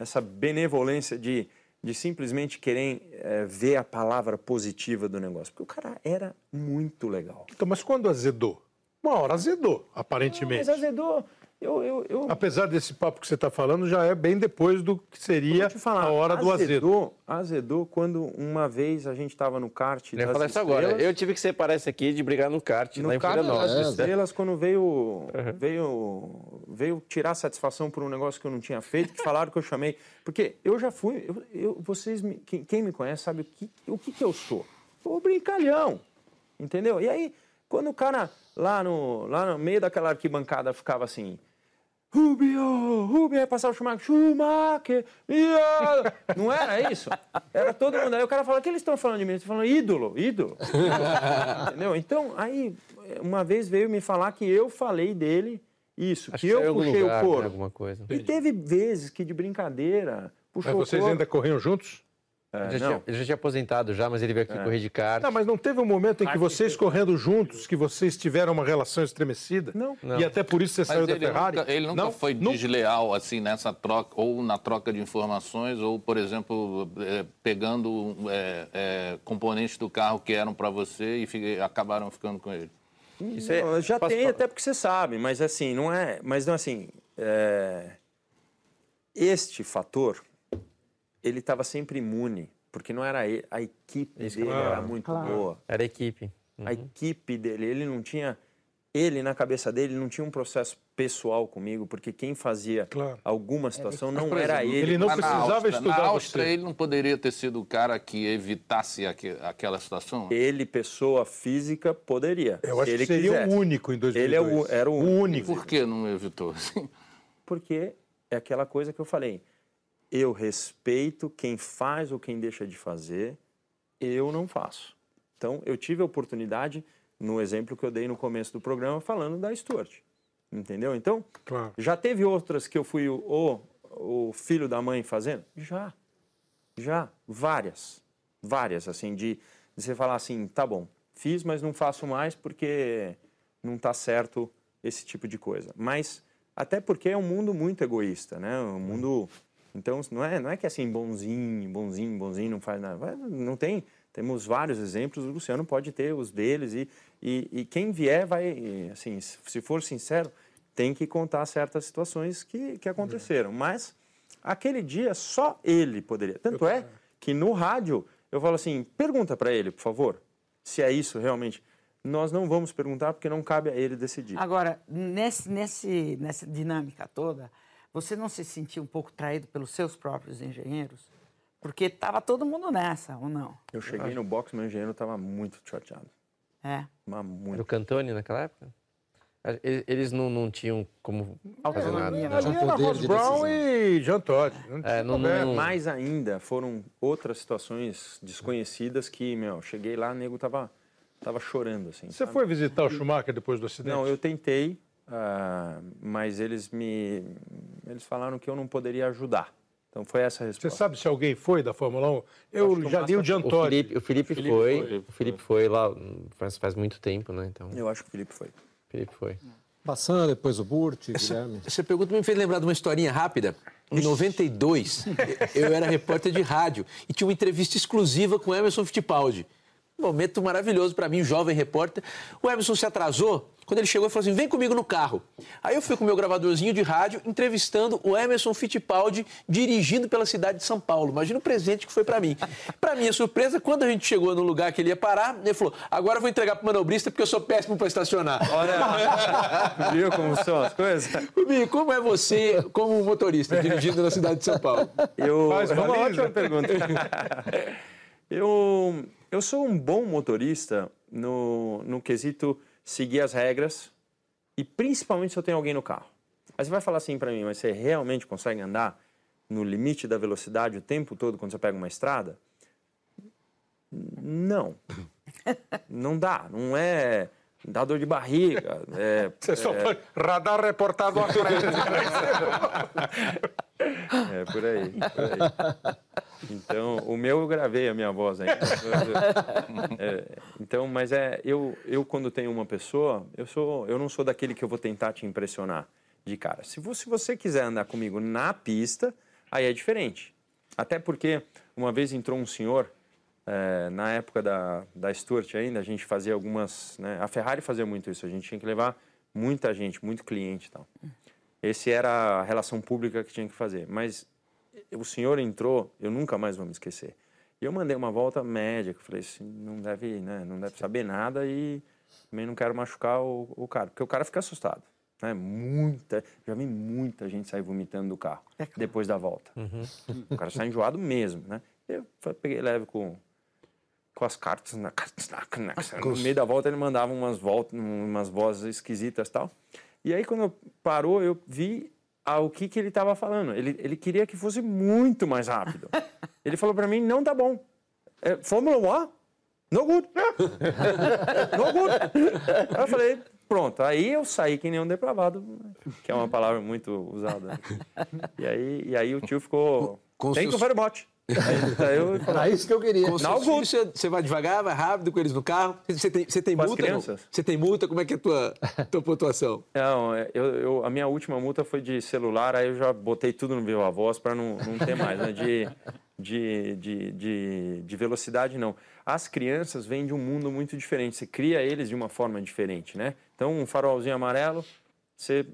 essa benevolência de, de simplesmente querer é, ver a palavra positiva do negócio. Porque o cara era muito legal. Então, mas quando azedou? Uma hora azedou, aparentemente. Mas azedou. Eu, eu, eu, Apesar desse papo que você está falando, já é bem depois do que seria falar, a hora do azedo. azedou, azedou quando uma vez a gente estava no kart Eu das falar isso agora. Eu tive que separar isso aqui de brigar no kart No lá em kart das Florianópolis. estrelas, quando veio, veio, veio tirar satisfação por um negócio que eu não tinha feito, que falaram que eu chamei. Porque eu já fui, eu, eu- vocês, me- quem, quem me conhece sabe o que, o que, que eu sou. O brincalhão, entendeu? E aí, quando o cara lá no, lá no meio daquela arquibancada ficava assim... Rubio, Rubio vai passar o Schumacher, Schumacher, ia!" não era isso? Era todo mundo. Aí o cara fala, o que eles estão falando de mim? Eles estão falando ídolo, ídolo. Entendeu? Então, aí, uma vez veio me falar que eu falei dele isso, Acho que que eu puxei lugar, o né, couro. alguma coisa. E teve vezes que de brincadeira puxou Mas vocês o couro. ainda corriam juntos? É, Ele já, não. tinha, ele já tinha aposentado já, mas ele veio aqui correr de kart. Não, mas não teve um momento em que vocês correndo juntos, que vocês tiveram uma relação estremecida? Não. E até por isso você Mas saiu da ele Ferrari? nunca, ele nunca não? foi Nunca? desleal assim nessa troca, ou na troca de informações, ou, por exemplo, eh, pegando eh, eh, componentes do carro que eram para você e acabaram ficando com ele. Isso é- Não, já tem, falar? até porque você sabe, mas assim, não é. Mas não assim. é, Este fator, ele estava sempre imune, porque não era ele, a equipe dele era muito boa. Era a equipe. A equipe dele, ele não tinha. Ele, na cabeça dele, não tinha um processo pessoal comigo, porque quem fazia Claro. alguma situação não era ele. Ele não precisava Áustria- estudar Na Áustria, você. ele não poderia ter sido o cara que evitasse aque- aquela situação? Ele, pessoa física, poderia. Eu se acho ele que seria quisesse. o único em 2002. Ele é o, era o único. Por que não evitou? Porque é aquela coisa que eu falei. Eu respeito quem faz ou quem deixa de fazer, eu não faço. Então, eu tive a oportunidade, no exemplo que eu dei no começo do programa, falando da Stuart. Entendeu? Então, Claro. já teve outras que eu fui o, o, o filho da mãe fazendo? Já. Já. Várias. Várias, assim, de, de você falar assim, tá bom, fiz, mas não faço mais porque não está certo esse tipo de coisa. Mas, até porque é um mundo muito egoísta, né? Um mundo... Então, não é, não é que é assim, bonzinho, bonzinho, bonzinho, não faz nada. Não tem... Temos vários exemplos, o Luciano pode ter os deles e, e, e quem vier vai, assim, se for sincero, tem que contar certas situações que, que aconteceram. Mas aquele dia só ele poderia. Tanto é que no rádio eu falo assim: pergunta para ele, por favor, se é isso realmente. Nós não vamos perguntar porque não cabe a ele decidir. Agora, nesse, nesse, nessa dinâmica toda, você não se sentiu um pouco traído pelos seus próprios engenheiros? Porque estava todo mundo nessa, ou não? Eu cheguei no box, meu engenheiro estava muito chateado. É. Mas muito. Era o Cantone naquela época? Eles- Eles não, não tinham como fazer nada. Né? Ali era Ross Brown e Jean Todt. Não É, não- não- Mais ainda, foram outras situações desconhecidas que, meu, cheguei lá, o nego tava, tava chorando, assim. Você sabe? foi visitar o Schumacher depois do acidente? Não, eu tentei, ah, mas eles me... Eles falaram que eu não poderia ajudar. Então foi essa a Você resposta. sabe se alguém foi da Fórmula 1? Eu já li o Massa- Jean O. Felipe, o Felipe, Felipe foi, foi. o Felipe foi lá faz, faz muito tempo, né? Então, Eu acho que o Felipe foi. Felipe foi. Bassan, depois o Burt, Guilherme. Essa pergunta me fez lembrar de uma historinha rápida. Em 92, eu era repórter de rádio e tinha uma entrevista exclusiva com o Emerson Fittipaldi. Momento maravilhoso para mim, jovem repórter. O Emerson se atrasou. Quando ele chegou, ele falou assim: vem comigo no carro. Aí eu fui com o meu gravadorzinho de rádio entrevistando o Emerson Fittipaldi dirigindo pela cidade de São Paulo. Imagina o presente que foi para mim. Para minha surpresa, quando a gente chegou no lugar que ele ia parar, ele falou: agora eu vou entregar pro manobrista porque eu sou péssimo para estacionar. Olha, viu como são as coisas? Rubinho, como é você como motorista dirigindo na cidade de São Paulo? Eu, Faz uma ótima pergunta. eu, eu sou um bom motorista no, no quesito seguir as regras e principalmente se eu tenho alguém no carro. Aí você vai falar assim para mim, mas você realmente consegue andar no limite da velocidade o tempo todo quando você pega uma estrada? Não. Não dá. Não é. Dá dor de barriga. É, Você só foi radar reportado à frente. É, por aí, por aí. Então, o meu eu gravei a minha voz ainda. É, então, mas é, eu, eu quando tenho uma pessoa, eu, sou, eu não sou daquele que eu vou tentar te impressionar de cara. Se você, se você quiser andar comigo na pista, aí é diferente. Até porque uma vez entrou um senhor, é, na época da, da Stuart ainda, a gente fazia algumas... Né, a Ferrari fazia muito isso, a gente tinha que levar muita gente, muito cliente e tal. Esse era a relação pública que tinha que fazer. Mas o senhor entrou, eu nunca mais vou me esquecer. E eu mandei uma volta média, que eu falei assim, não deve, né, não deve saber nada e também não quero machucar o, o cara, porque o cara fica assustado. Né? Muita, já vi muita gente sair vomitando do carro depois da volta. O cara sai enjoado mesmo, né? Eu peguei leve com, com as cartas na, no meio da volta ele mandava umas voltas, umas vozes esquisitas e tal. E aí quando parou eu vi ah, o que que ele estava falando. Ele, ele queria que fosse muito mais rápido. Ele falou para mim não tá bom. É, Fórmula 1 no good. no good. Aí eu falei pronto. Aí eu saí que nem um depravado, que é uma palavra muito usada. E aí e aí o tio ficou Com Thank seus- you very much. Era isso que eu queria. Com seus filhos, você, você vai devagar, vai rápido com eles no carro? Você tem, você tem Com multa? não? Você tem multa? Como é que é a tua, tua pontuação? Não, é, eu, eu- a minha última multa foi de celular, aí eu já botei tudo no Viva Voz para não, não ter mais, né? De, de, de, de, de velocidade, não. As crianças vêm de um mundo muito diferente, você cria eles de uma forma diferente, né? Então, um farolzinho amarelo, você...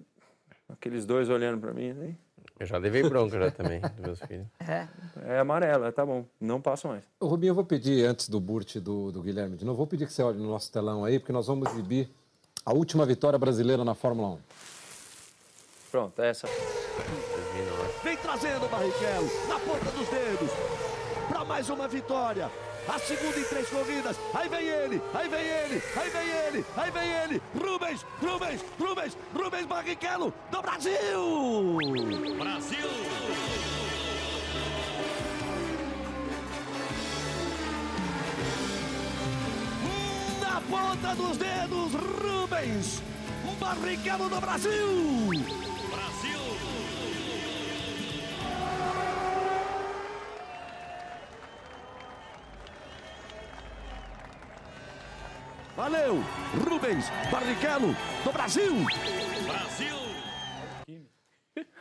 Aqueles dois olhando para mim, assim, Eu já levei bronca já também dos meus filhos. é amarelo, é, tá bom, não passo mais. Ô, Rubinho, eu vou pedir, antes do Burt do, do Guilherme de novo, vou pedir que você olhe no nosso telão aí, porque nós vamos exibir a última vitória brasileira na Fórmula 1. Pronto, é essa. Vem trazendo o Barrichello na ponta dos dedos para mais uma vitória. A segunda em três corridas. Aí vem ele, aí vem ele, aí vem ele, aí vem ele. Rubens, Rubens, Rubens, Rubens Barrichello do Brasil. Brasil. Na ponta dos dedos, Rubens Barrichello do Brasil. Brasil. Valeu, Rubens Barrichello do Brasil. Brasil.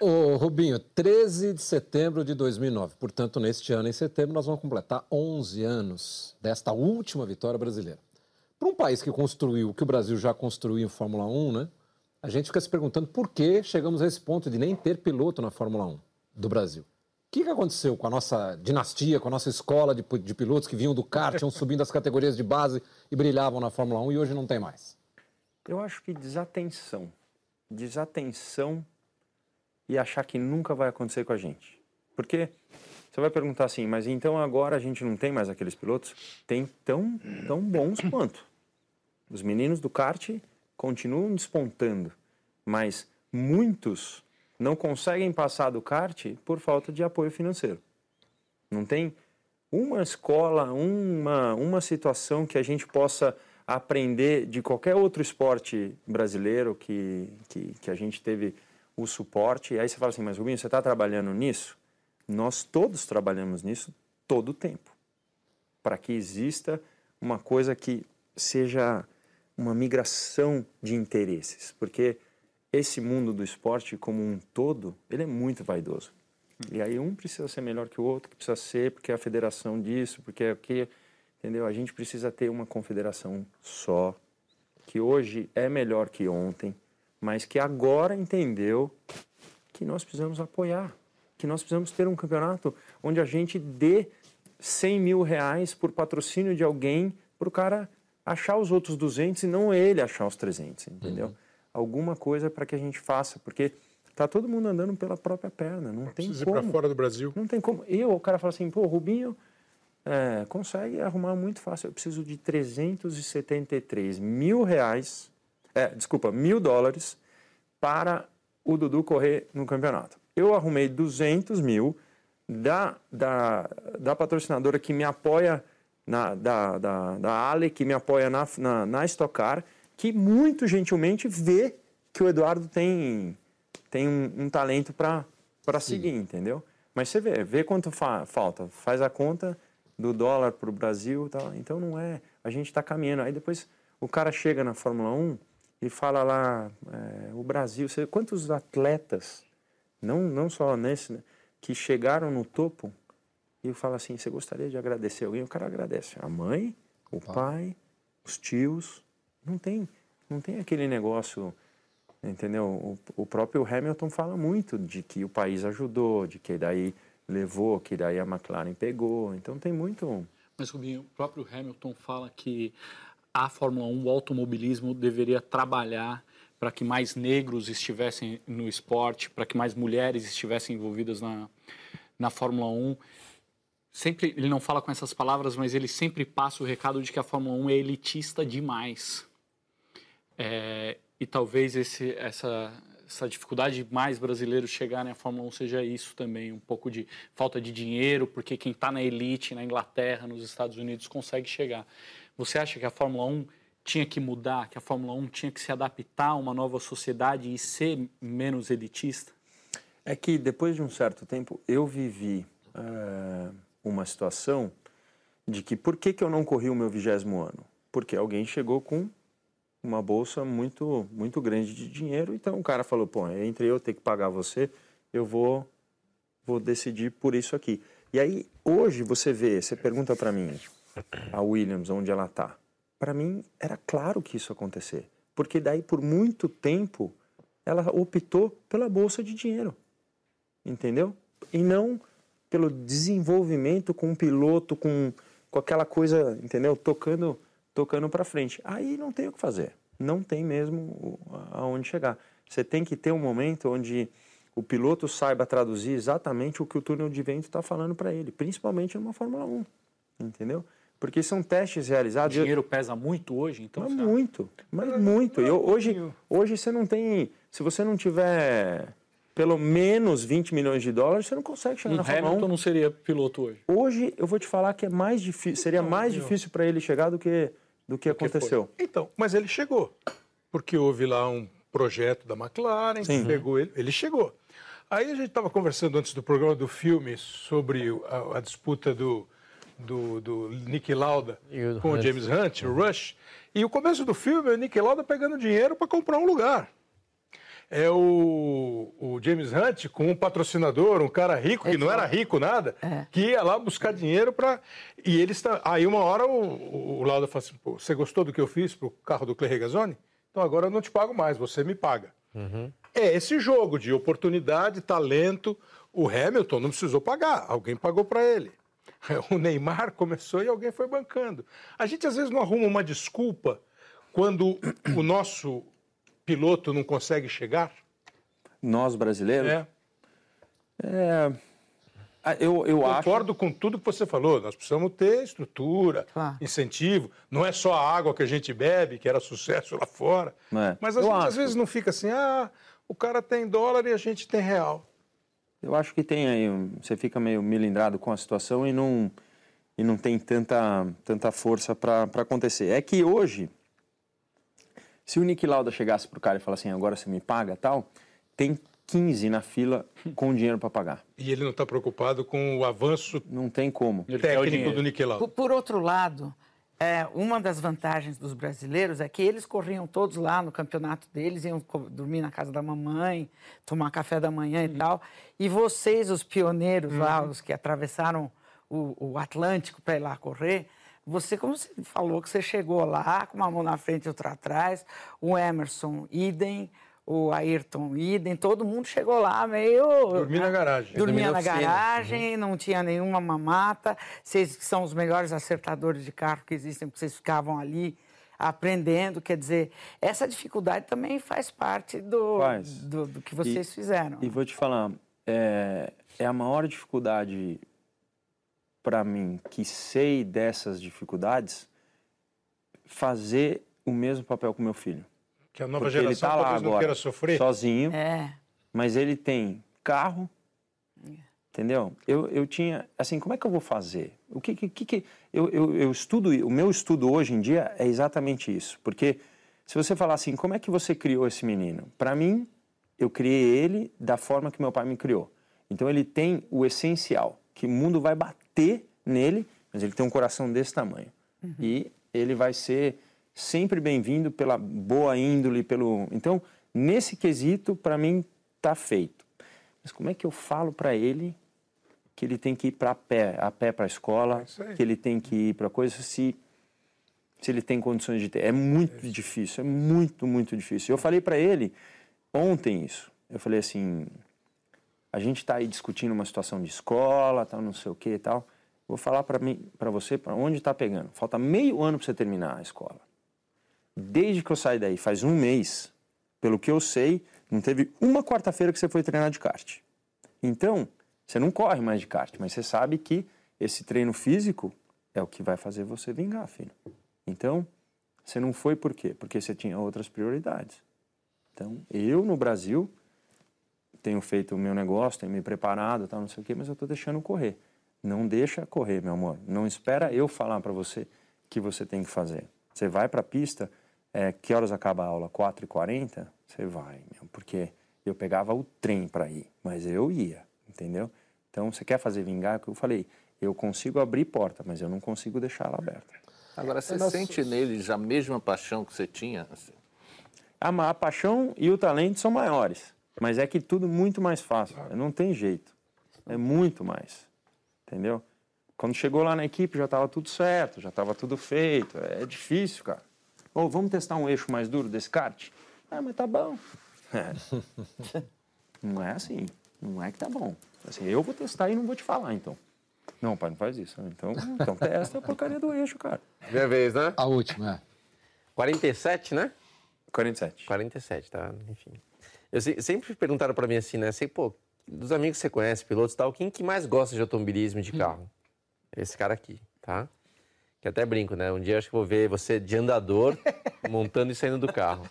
Ô, Rubinho, 13 de setembro de 2009. Portanto, neste ano, em setembro, nós vamos completar 11 anos desta última vitória brasileira. Para um país que construiu o que o Brasil já construiu em Fórmula 1, né? a gente fica se perguntando por que chegamos a esse ponto de nem ter piloto na Fórmula 1 do Brasil. Que, que aconteceu com a nossa dinastia, com a nossa escola de, de pilotos que vinham do kart, iam subindo as categorias de base e brilhavam na Fórmula 1 e hoje não tem mais? Eu acho que desatenção. Desatenção e achar que nunca vai acontecer com a gente. Porque você vai perguntar assim, mas então agora a gente não tem mais aqueles pilotos? Tem tão, tão bons quanto. Os meninos do kart continuam despontando, mas muitos não conseguem passar do kart por falta de apoio financeiro. Não tem uma escola, uma, uma situação que a gente possa aprender de qualquer outro esporte brasileiro que, que, que a gente teve o suporte. E aí você fala assim, mas Rubinho, você está trabalhando nisso? Nós todos trabalhamos nisso todo o tempo, para que exista uma coisa que seja uma migração de interesses, porque esse mundo do esporte como um todo, ele é muito vaidoso. E aí um precisa ser melhor que o outro, que precisa ser porque é a federação disso, porque é o que, entendeu? A gente precisa ter uma confederação só, que hoje é melhor que ontem, mas que agora entendeu que nós precisamos apoiar, que nós precisamos ter um campeonato onde a gente dê 100 mil reais por patrocínio de alguém para o cara achar os outros 200 e não ele achar os 300, entendeu? Uhum. Alguma coisa para que a gente faça, porque tá todo mundo andando pela própria perna, não tem Precisa como. ir para fora do Brasil. Não tem como. Eu, o cara fala assim, pô, Rubinho é, consegue arrumar muito fácil. Eu preciso de 373 mil reais, é, desculpa, mil dólares para o Dudu correr no campeonato. Eu arrumei 200 mil da, da, da patrocinadora que me apoia na, da, da, da Ale, que me apoia na, na, na Stock Car, que muito gentilmente vê que o Eduardo tem, tem um, um talento para seguir, entendeu? Mas você vê, vê quanto fa falta, faz a conta do dólar para o Brasil, tá? então não é, a gente está caminhando. Aí depois o cara chega na Fórmula 1 e fala lá, é, o Brasil, você, quantos atletas, não, não só nesse, né, que chegaram no topo e fala assim: você gostaria de agradecer alguém? O cara agradece. A mãe, o pai, pai os tios. Não tem, não tem aquele negócio, entendeu? O, o, próprio Hamilton fala muito de que o país ajudou, de que daí levou, que daí a McLaren pegou. Então tem muito. Mas, Rubinho, o próprio Hamilton fala que a Fórmula 1, o automobilismo, deveria trabalhar para que mais negros estivessem no esporte, para que mais mulheres estivessem envolvidas na, na Fórmula 1 sempre ele não fala com essas palavras, mas ele sempre passa o recado de que a Fórmula 1 é elitista demais. É, e talvez esse, essa, essa dificuldade de mais brasileiros chegarem à Fórmula 1 seja isso também, um pouco de falta de dinheiro, porque quem está na elite, na Inglaterra, nos Estados Unidos, consegue chegar. Você acha que a Fórmula 1 tinha que mudar, que a Fórmula 1 tinha que se adaptar a uma nova sociedade e ser menos elitista? É que depois de um certo tempo eu vivi é, uma situação de que por que, que eu não corri o meu vigésimo ano? Porque alguém chegou com uma bolsa muito muito grande de dinheiro, então o cara falou, pô, entre eu ter que pagar você, eu vou vou decidir por isso aqui. E aí hoje você vê, você pergunta para mim, a Williams onde ela tá? Para mim era claro que isso ia acontecer, porque daí por muito tempo ela optou pela bolsa de dinheiro. Entendeu? E não pelo desenvolvimento com um piloto, com, com aquela coisa, entendeu? Tocando, tocando para frente. Aí não tem o que fazer. Não tem mesmo aonde chegar. Você tem que ter um momento onde o piloto saiba traduzir exatamente o que o túnel de vento está falando para ele, principalmente numa Fórmula 1, entendeu? Porque são testes realizados. O dinheiro pesa muito hoje, então? Mas muito, mas muito. Eu, hoje, hoje você não tem. Se você não tiver pelo menos 20 milhões de dólares, você não consegue chegar um na Fórmula 1. Hamilton não seria piloto hoje? Hoje, eu vou te falar que é mais difícil, seria não, mais difícil para ele chegar do que, do que do aconteceu. Que então, mas ele chegou, porque houve lá um projeto da McLaren, Sim. que pegou ele, ele chegou. Aí a gente estava conversando antes do programa do filme sobre a, a disputa do, do, do Nick Lauda com o James Hunt, o Rush, e o começo do filme é o Nick Lauda pegando dinheiro para comprar um lugar é o, o, James Hunt com um patrocinador, um cara rico, que não era rico nada, é. que ia lá buscar dinheiro para. E eles. Aí uma hora o, o Lauda fala assim: Pô, você gostou do que eu fiz pro carro do Clay Regazzoni? então agora eu não te pago mais, você me paga. É esse jogo de oportunidade, talento. O Hamilton não precisou pagar, alguém pagou para ele. O Neymar começou e alguém foi bancando. A gente às vezes não arruma uma desculpa quando o nosso piloto não consegue chegar. Nós brasileiros? É. É, eu, eu acho. Concordo com tudo que você falou. Nós precisamos ter estrutura, Claro. incentivo. Não é só a água que a gente bebe, que era sucesso lá fora. É. Mas gente às acho. vezes não fica assim, ah, o cara tem dólar e a gente tem real. Eu acho que tem aí, você fica meio milindrado com a situação e não, e não tem tanta, tanta força para acontecer. É que hoje, se o Nick Lauda chegasse pro cara e falasse assim, agora você me paga tal, tem 15 na fila com dinheiro para pagar. E ele não está preocupado com o avanço Não tem como. Técnico do Niquelau. Por, por outro lado, é, uma das vantagens dos brasileiros é que eles corriam todos lá no campeonato deles, iam dormir na casa da mamãe, tomar café da manhã e tal. E vocês, os pioneiros lá, os que atravessaram o, o Atlântico para ir lá correr, você, como você falou, que você chegou lá com uma mão na frente e outra atrás, o Emerson, idem, o Ayrton, idem, todo mundo chegou lá meio... Dormir na garagem. Dormia na garagem, não tinha nenhuma mamata. Vocês que são os melhores acertadores de carro que existem, porque vocês ficavam ali aprendendo. Quer dizer, essa dificuldade também faz parte do, Faz. do, do que vocês fizeram. E vou te falar, é, é a maior dificuldade para mim, que sei dessas dificuldades, fazer o mesmo papel com meu filho. Que a nova Porque ele geração tá lá talvez não agora, queira sofrer. sozinho, É. mas ele tem carro, entendeu? Eu, eu tinha, assim, como é que eu vou fazer? O que que, que, que- eu, eu, eu estudo, o meu estudo hoje em dia é exatamente isso, porque se você falar assim, como é que você criou esse menino? Para mim, eu criei ele da forma que meu pai me criou. Então ele tem o essencial, que o mundo vai bater nele, mas ele tem um coração desse tamanho. E ele vai ser sempre bem-vindo pela boa índole, pelo. Então, nesse quesito, para mim, tá feito. Mas como é que eu falo para ele que ele tem que ir para pé, a pé para a escola, aí. que ele tem que ir para coisa se se ele tem condições de ter. É muito difícil, é muito, muito difícil. Eu falei para ele ontem isso. Eu falei assim, a gente está aí discutindo uma situação de escola, tal, não sei o que e tal. Vou falar para você, para onde está pegando. Falta meio ano para você terminar a escola. Desde que eu saí daí, faz um mês, pelo que eu sei, não teve uma quarta-feira que você foi treinar de kart. Então, você não corre mais de kart, mas você sabe que esse treino físico é o que vai fazer você vingar, filho. Então, você não foi por quê? Porque você tinha outras prioridades. Então, eu no Brasil tenho feito o meu negócio, tenho me preparado, tal, não sei o quê, mas eu estou deixando correr. Não deixa correr, meu amor. Não espera eu falar para você o que você tem que fazer. Você vai para a pista, é, que horas acaba a aula? 4h40? Você vai, meu, porque eu pegava o trem para ir, mas eu ia, entendeu? Então, você quer fazer vingar? É o que eu falei, eu consigo abrir porta, mas eu não consigo deixar ela aberta. Agora, você sente neles a mesma paixão que você tinha? assim? A, a paixão e o talento são maiores, mas é que tudo muito mais fácil. Não tem jeito. É muito mais. Entendeu? Quando chegou lá na equipe já estava tudo certo, já estava tudo feito. É difícil, cara. Ô, vamos testar um eixo mais duro desse kart? Ah, mas tá bom. É. Não é assim. Não é que tá bom. Assim, eu vou testar e não vou te falar, então. Não, pai, não faz isso. Então, então testa a porcaria do eixo, cara. Minha vez, né? A última, é. 47, né? 47. 47, tá? Enfim. Eu se- sempre perguntaram pra mim assim, né? Assim, pô, dos amigos que você conhece, pilotos e tal, quem que mais gosta de automobilismo e de carro? Esse cara aqui, tá? Que até brinco, né? Um dia eu acho que vou ver você de andador, montando e saindo do carro.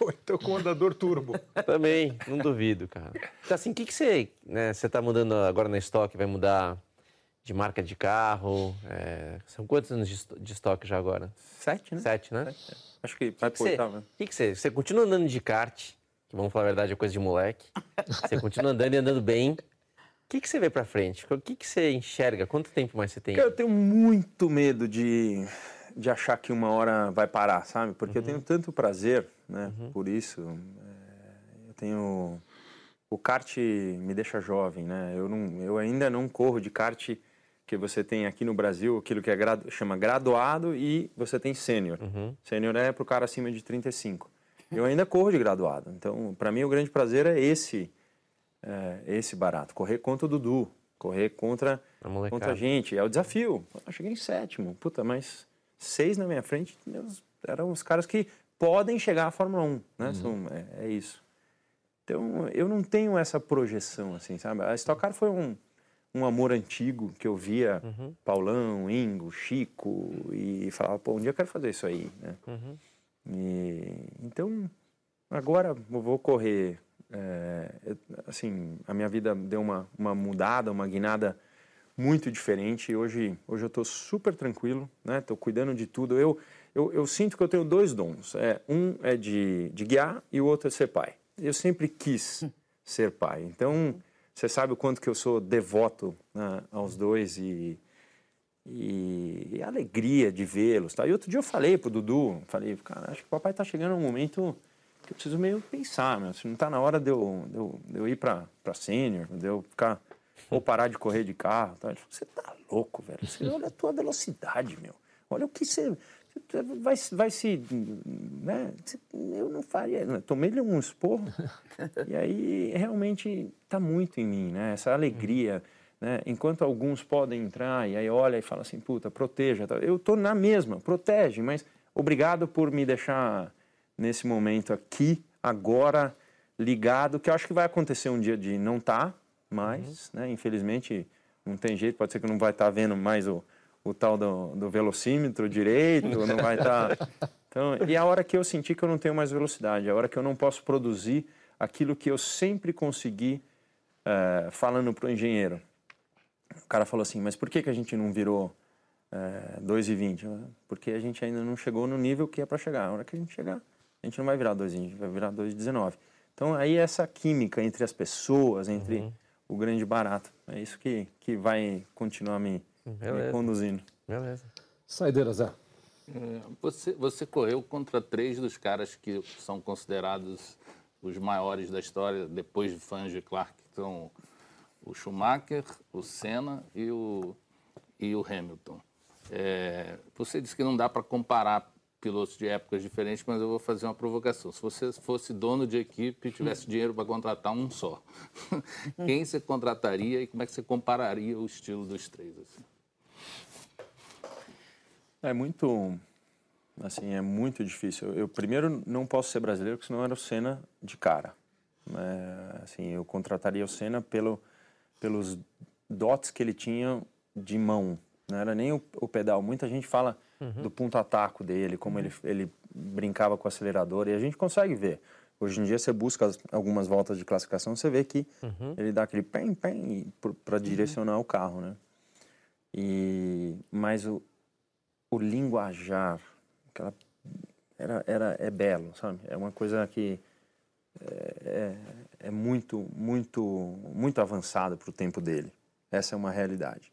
Ou então com o andador turbo. Também, não duvido, cara. Então, assim, o que, que você, né, você tá mudando agora na estoque? Vai mudar de marca de carro? É, são quantos anos de, esto- de estoque já agora? Sete, né? Sete, né? Acho que vai que pro você, oitavo, né? que que você, você continua andando de kart, que vamos falar a verdade, é coisa de moleque. Você continua andando e andando bem. O que, que você vê pra frente? O que, que você enxerga? Quanto tempo mais você tem? Cara, eu tenho muito medo de, de achar que uma hora vai parar, sabe? Porque eu tenho tanto prazer, né? Por isso, é, eu tenho... O kart me deixa jovem, né? Eu, não, eu ainda não corro de kart que você tem aqui no Brasil, aquilo que é gradu, chama graduado e você tem sênior. Sênior é pro cara acima de 35. Eu ainda corro de graduado. Então, para mim, o grande prazer é esse, é, esse barato. Correr contra o Dudu, correr contra, A contra a gente. É o desafio. Eu cheguei em sétimo. Puta, mas seis na minha frente meus- eram os caras que podem chegar à Fórmula 1. Né? São- é, é isso. Então, eu não tenho essa projeção, assim, sabe? A Stock Car foi um, um amor antigo que eu via Paulão, Ingo, Chico e falava, pô, um dia eu quero fazer isso aí, né? E, então, agora eu vou correr. é, eu- assim, a minha vida deu uma, uma mudada, uma guinada muito diferente. Hoje, hoje eu estou super tranquilo, né? Estou cuidando de tudo. Eu, eu, eu sinto que eu tenho dois dons. É, um é de, de guiar e o outro é ser pai. Eu sempre quis ser pai. Então, você sabe o quanto que eu sou devoto né, aos dois e, e, a alegria de vê-los. Tá? E outro dia eu falei pro Dudu, falei, cara, acho que o papai tá chegando um momento que eu preciso meio pensar, meu. Se não tá na hora de eu, de eu, de eu ir para sênior, de eu ficar ou parar de correr de carro. Tá? Ele falou, você tá louco, velho. Você olha a tua velocidade, meu. Olha o que você vai, vai se, né? Eu não faria, né? tomei-lhe um esporro e aí realmente está muito em mim, né? Essa alegria, né? Enquanto alguns podem entrar e aí olha e fala assim, puta, proteja. tá? Eu tô na mesma, protege, mas obrigado por me deixar nesse momento aqui, agora, ligado, que eu acho que vai acontecer um dia de não tá mais, né? Infelizmente, não tem jeito, pode ser que não vai estar vendo mais o, o tal do, do velocímetro direito, não vai estar... Então, e a hora que eu senti que eu não tenho mais velocidade, a hora que eu não posso produzir aquilo que eu sempre consegui eh, falando para o engenheiro. O cara falou assim, mas por que, que a gente não virou é, 2,20? Eu, Porque a gente ainda não chegou no nível que é para chegar. A hora que a gente chegar, a gente não vai virar 2,20, a gente vai virar 2,19. Então, aí essa química entre as pessoas, entre o grande barato, é isso que, que vai continuar me, me conduzindo. Beleza. Saideira, Zé. É, Você, você correu contra três dos caras que são considerados os maiores da história, depois de fãs de Clark, que são o Schumacher, o Senna e o, e o Hamilton. É, você disse que não dá para comparar pilotos de épocas diferentes, mas eu vou fazer uma provocação. Se você fosse dono de equipe e tivesse dinheiro para contratar um só, quem você contrataria e como é que você compararia o estilo dos três? Assim? É muito, assim, é muito difícil. Eu, eu, primeiro não posso ser brasileiro, porque senão era o Senna de cara. É, assim, eu contrataria o Senna pelo, pelos dots que ele tinha de mão. Não era nem o, o pedal. Muita gente fala do ponto-ataco dele, como ele, ele brincava com o acelerador, e a gente consegue ver. Hoje em dia, você busca as- algumas voltas de classificação, você vê que ele dá aquele pem, pem para direcionar o carro, né? E, mas o, o linguajar, aquela, era, era, é belo, sabe? É uma coisa que é, é, é muito, muito, muito avançado para o tempo dele. Essa é uma realidade.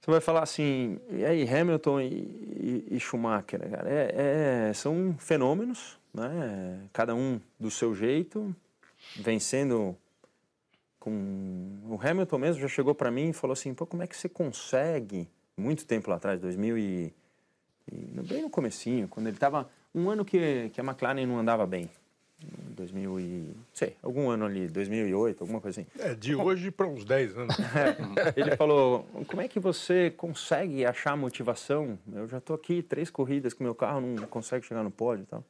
Você vai falar assim, e aí Hamilton e, e- e Schumacher, cara? É, é- são fenômenos, né? Cada um do seu jeito, vencendo com o Hamilton mesmo já chegou para mim e falou assim, pô, como é que você consegue? Muito tempo lá atrás, 2000 e, e bem no comecinho, quando ele estava um ano que, que a McLaren não andava bem, 2000 e sei, algum ano ali, 2008, alguma coisa assim. É, de hoje para uns 10 anos. Ele falou: como é que você consegue achar motivação? Eu já estou aqui três corridas que meu carro não consegue chegar no pódio e tal.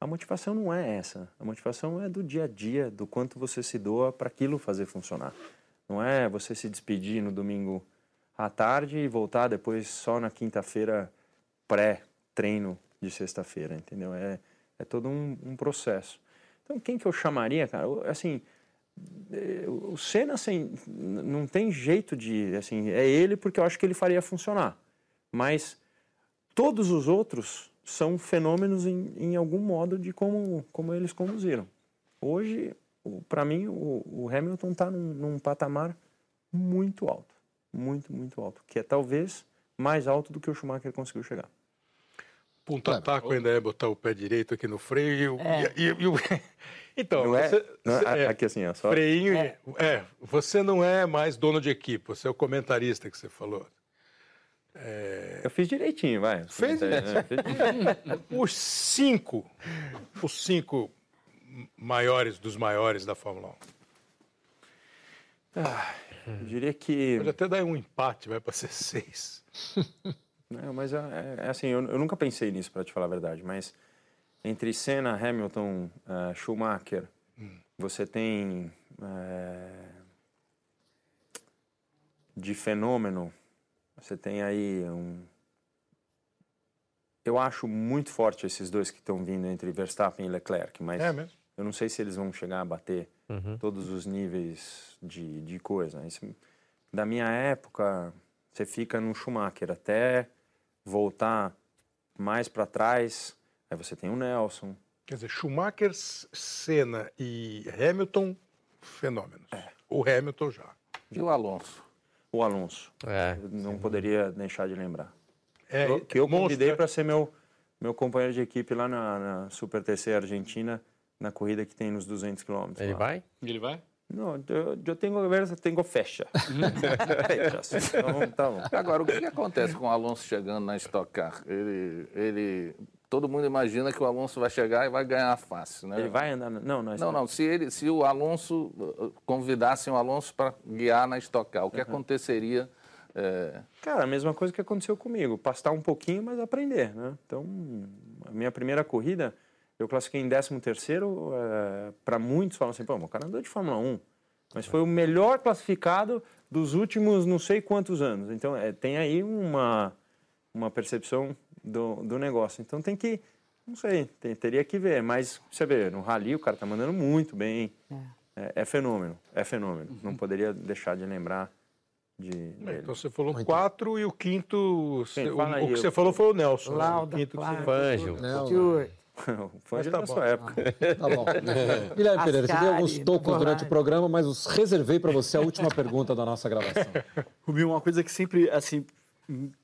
A motivação não é essa. A motivação é do dia a dia, do quanto você se doa para aquilo fazer funcionar. Não é você se despedir no domingo à tarde e voltar depois só na quinta-feira pré-treino de sexta-feira, entendeu? É, é todo um, um processo. Então, quem que eu chamaria, cara? Assim, eh, o Senna, assim, não tem jeito de, assim, é ele porque eu acho que ele faria funcionar. Mas todos os outros são fenômenos em, em algum modo de como, como eles conduziram. Hoje, para mim, o, o Hamilton está num, num patamar muito alto, muito, muito alto, que é talvez mais alto do que o Schumacher conseguiu chegar. Ponta-taco ainda é botar o pé direito aqui no freio e o. e- e- e Então, Não é- você, não é- você- é, aqui assim, ó, só- Freinho. e- É, você não é mais dono de equipe, você é o comentarista que você falou. Eu fiz direitinho, vai. Fez? É, direitinho. Os cinco, os cinco maiores dos maiores da Fórmula 1. Eu diria que. Pode até dar um empate, vai para ser seis. Não, mas é, é- é assim, eu, eu nunca pensei nisso, para te falar a verdade, mas entre Senna, Hamilton, eh, Schumacher, você tem eh, de fenômeno, você tem aí um. Eu acho muito forte esses dois que estão vindo entre Verstappen e Leclerc, mas É eu não sei se eles vão chegar a bater todos os níveis de, de coisa. Isso- da minha época, você fica no Schumacher até voltar mais para trás. Aí você tem o Nelson. Quer dizer, Schumacher, Senna e Hamilton, fenômenos. O Hamilton já. E o Alonso? O Alonso. É. Não poderia deixar de lembrar. É, Eu- que eu monstro, convidei para ser meu, meu companheiro de equipe lá na, na Super TC Argentina, na corrida que tem nos 200 km. Ele vai? Ele vai? Não, eu, eu tenho conversa, tenho fecha. Fecha. Então, tá bom. Agora, o que acontece com o Alonso chegando na Stock Car? Ele, ele, todo mundo imagina que o Alonso vai chegar e vai ganhar fácil, né? Ele vai andar... na- Não, nós Não, não. Se, ele, se o Alonso uh, convidassem o Alonso para guiar na Stock Car, o que aconteceria? é, Cara, a mesma coisa que aconteceu comigo. Pastar um pouquinho, mas aprender, né? Então, a minha primeira corrida, eu classifiquei em 13 terceiro. Para muitos falam assim, pô, o cara andou de Fórmula 1. Mas foi o melhor classificado dos últimos não sei quantos anos. Então, é, tem aí uma, uma percepção do, do negócio. Então, tem que... Não sei, tem- teria que ver. Mas, você vê, no Rally o cara tá mandando muito bem. É, é fenômeno, é fenômeno. Não poderia deixar de lembrar de, dele. Então você falou quatro e o quinto. O, aí, o que eu- você falou foi o Nelson. Lauda, o quinto você- Fangio. Foi Mas tá bom. sua época. Tá bom. Guilherme Pereira, você deu alguns tocos durante o programa, mas os reservei para você a última pergunta da nossa gravação. Rubinho, uma coisa que sempre assim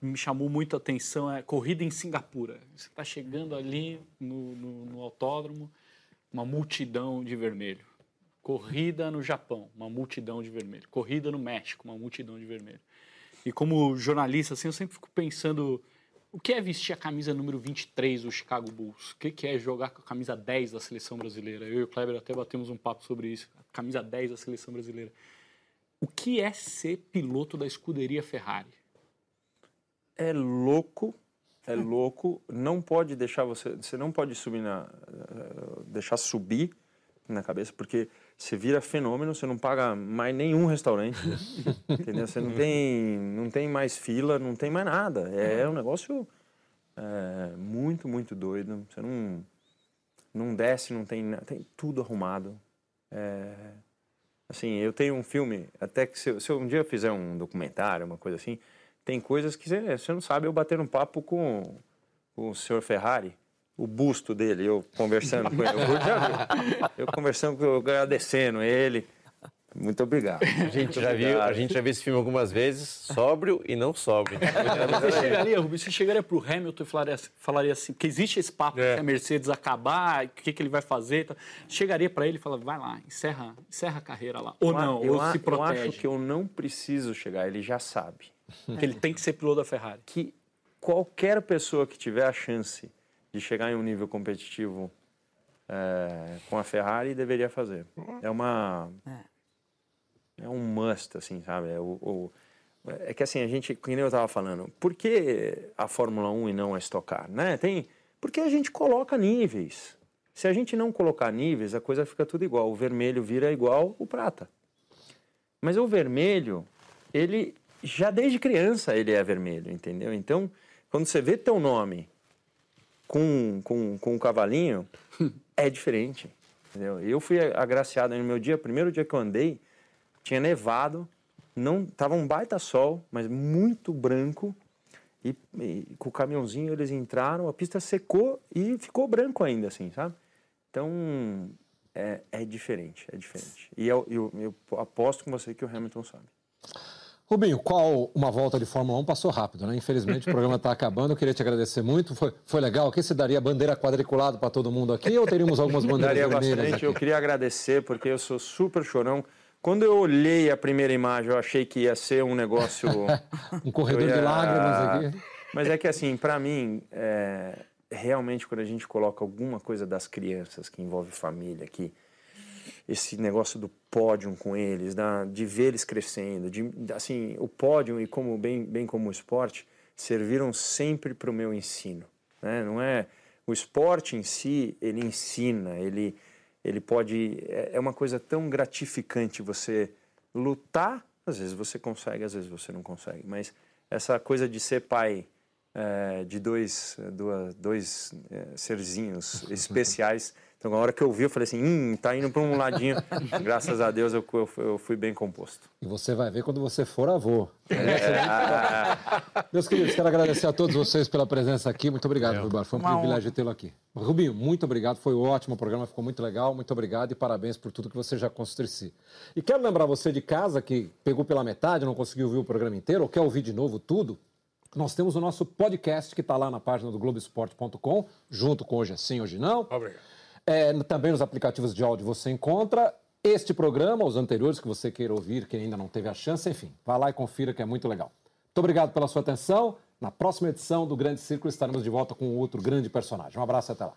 me chamou muito a atenção é corrida em Singapura. Você está chegando ali no, no- no autódromo, uma multidão de vermelho. Corrida no Japão, uma multidão de vermelho. Corrida no México, uma multidão de vermelho. E como jornalista, assim, eu sempre fico pensando o que é vestir a camisa número 23 do Chicago Bulls? O que é jogar com a camisa 10 da seleção brasileira? Eu e o Kleber até batemos um papo sobre isso. A camisa 10 da seleção brasileira. O que é ser piloto da escuderia Ferrari? É louco, é louco. Não pode deixar você, você não pode subir na, eh, deixar subir na cabeça, porque você vira fenômeno, você não paga mais nenhum restaurante, entendeu? Você não tem, não tem mais fila, não tem mais nada. É um negócio é, muito, muito doido. Você não, não desce, não tem, tem tudo arrumado. É, Assim, eu tenho um filme, até que se, se eu um dia eu fizer um documentário, uma coisa assim, tem coisas que você, você não sabe. Eu bater um papo com, com o senhor Ferrari, o busto dele, eu conversando com ele. Viu. Eu conversando, com- eu agradecendo ele. Muito obrigado. A gente, já viu, a gente já viu esse filme algumas vezes, sóbrio e não sóbrio. Você chegaria, Rubinho, você chegaria para o Hamilton e falaria, assim- falaria assim, porque existe esse papo É. que a Mercedes acabar, o que, que ele vai fazer. tá? Chegaria para ele e falaria, vai lá, encerra, encerra a carreira lá. Ou não, eu, ou a- se eu protege. acho que eu não preciso chegar, ele já sabe. que ele tem que ser piloto da Ferrari. que qualquer pessoa que tiver a chance de chegar em um nível competitivo é, com a Ferrari deveria fazer. É uma é um must, assim, sabe? É, o, o- é que assim a gente, nem eu estava falando, por que a Fórmula 1 e não a Stock Car, né? Tem porque a gente coloca níveis. Se a gente não colocar níveis, a coisa fica tudo igual. O vermelho vira igual o prata. Mas o vermelho, ele já desde criança ele é vermelho, entendeu? Então, quando você vê teu nome com, com, com um cavalinho, é diferente, entendeu? Eu fui agraciado no meu dia, primeiro dia que eu andei, tinha nevado, não tava um baita sol, mas muito branco. E, e com o caminhãozinho eles entraram, a pista secou e ficou branco ainda, assim, sabe? Então é, é diferente, é diferente. E eu, eu, eu aposto com você que o Hamilton sabe. Rubinho, qual uma volta de Fórmula 1 passou rápido, né? Infelizmente o programa está acabando. Eu queria te agradecer muito. Foi, foi legal. O que você daria bandeira quadriculada para todo mundo aqui ou teríamos algumas bandeiras Daria bastante. aqui? Eu queria agradecer porque eu sou super chorão. Quando eu olhei a primeira imagem, eu achei que ia ser um negócio. Um corredor eu de ia- lágrimas aqui. Mas é que assim, para mim, é, realmente quando a gente coloca alguma coisa das crianças que envolve família, que esse negócio do pódio com eles, da, de ver eles crescendo, de, assim, o pódio e como bem, bem como o esporte serviram sempre para o meu ensino, né? Não é o esporte em si, ele ensina, ele ele pode é é uma coisa tão gratificante você lutar, às vezes você consegue, às vezes você não consegue, mas essa coisa de ser pai é, de dois, duas, dois é, serzinhos especiais. Então, na hora que eu vi, eu falei assim: hum, tá indo para um ladinho. Graças a Deus eu, eu fui- eu fui bem composto. E você vai ver quando você for avô. É, Meus queridos, quero agradecer a todos vocês pela presença aqui. Muito obrigado, Rui Bar. Foi um Uma privilégio tê-lo aqui. Rubinho, muito obrigado. Foi ótimo o programa, ficou muito legal. Muito obrigado e parabéns por tudo que você já construiu. E quero lembrar você de casa que pegou pela metade, não conseguiu ouvir o programa inteiro, ou quer ouvir de novo tudo. Nós temos o nosso podcast que está lá na página do Globoesporte.com, junto com Hoje é Sim, Hoje Não. Obrigado. É, também nos aplicativos de áudio você encontra este programa, os anteriores que você queira ouvir, que ainda não teve a chance, enfim, vá lá e confira que é muito legal. Muito obrigado pela sua atenção. Na próxima edição do Grande Círculo estaremos de volta com outro grande personagem. Um abraço e até lá.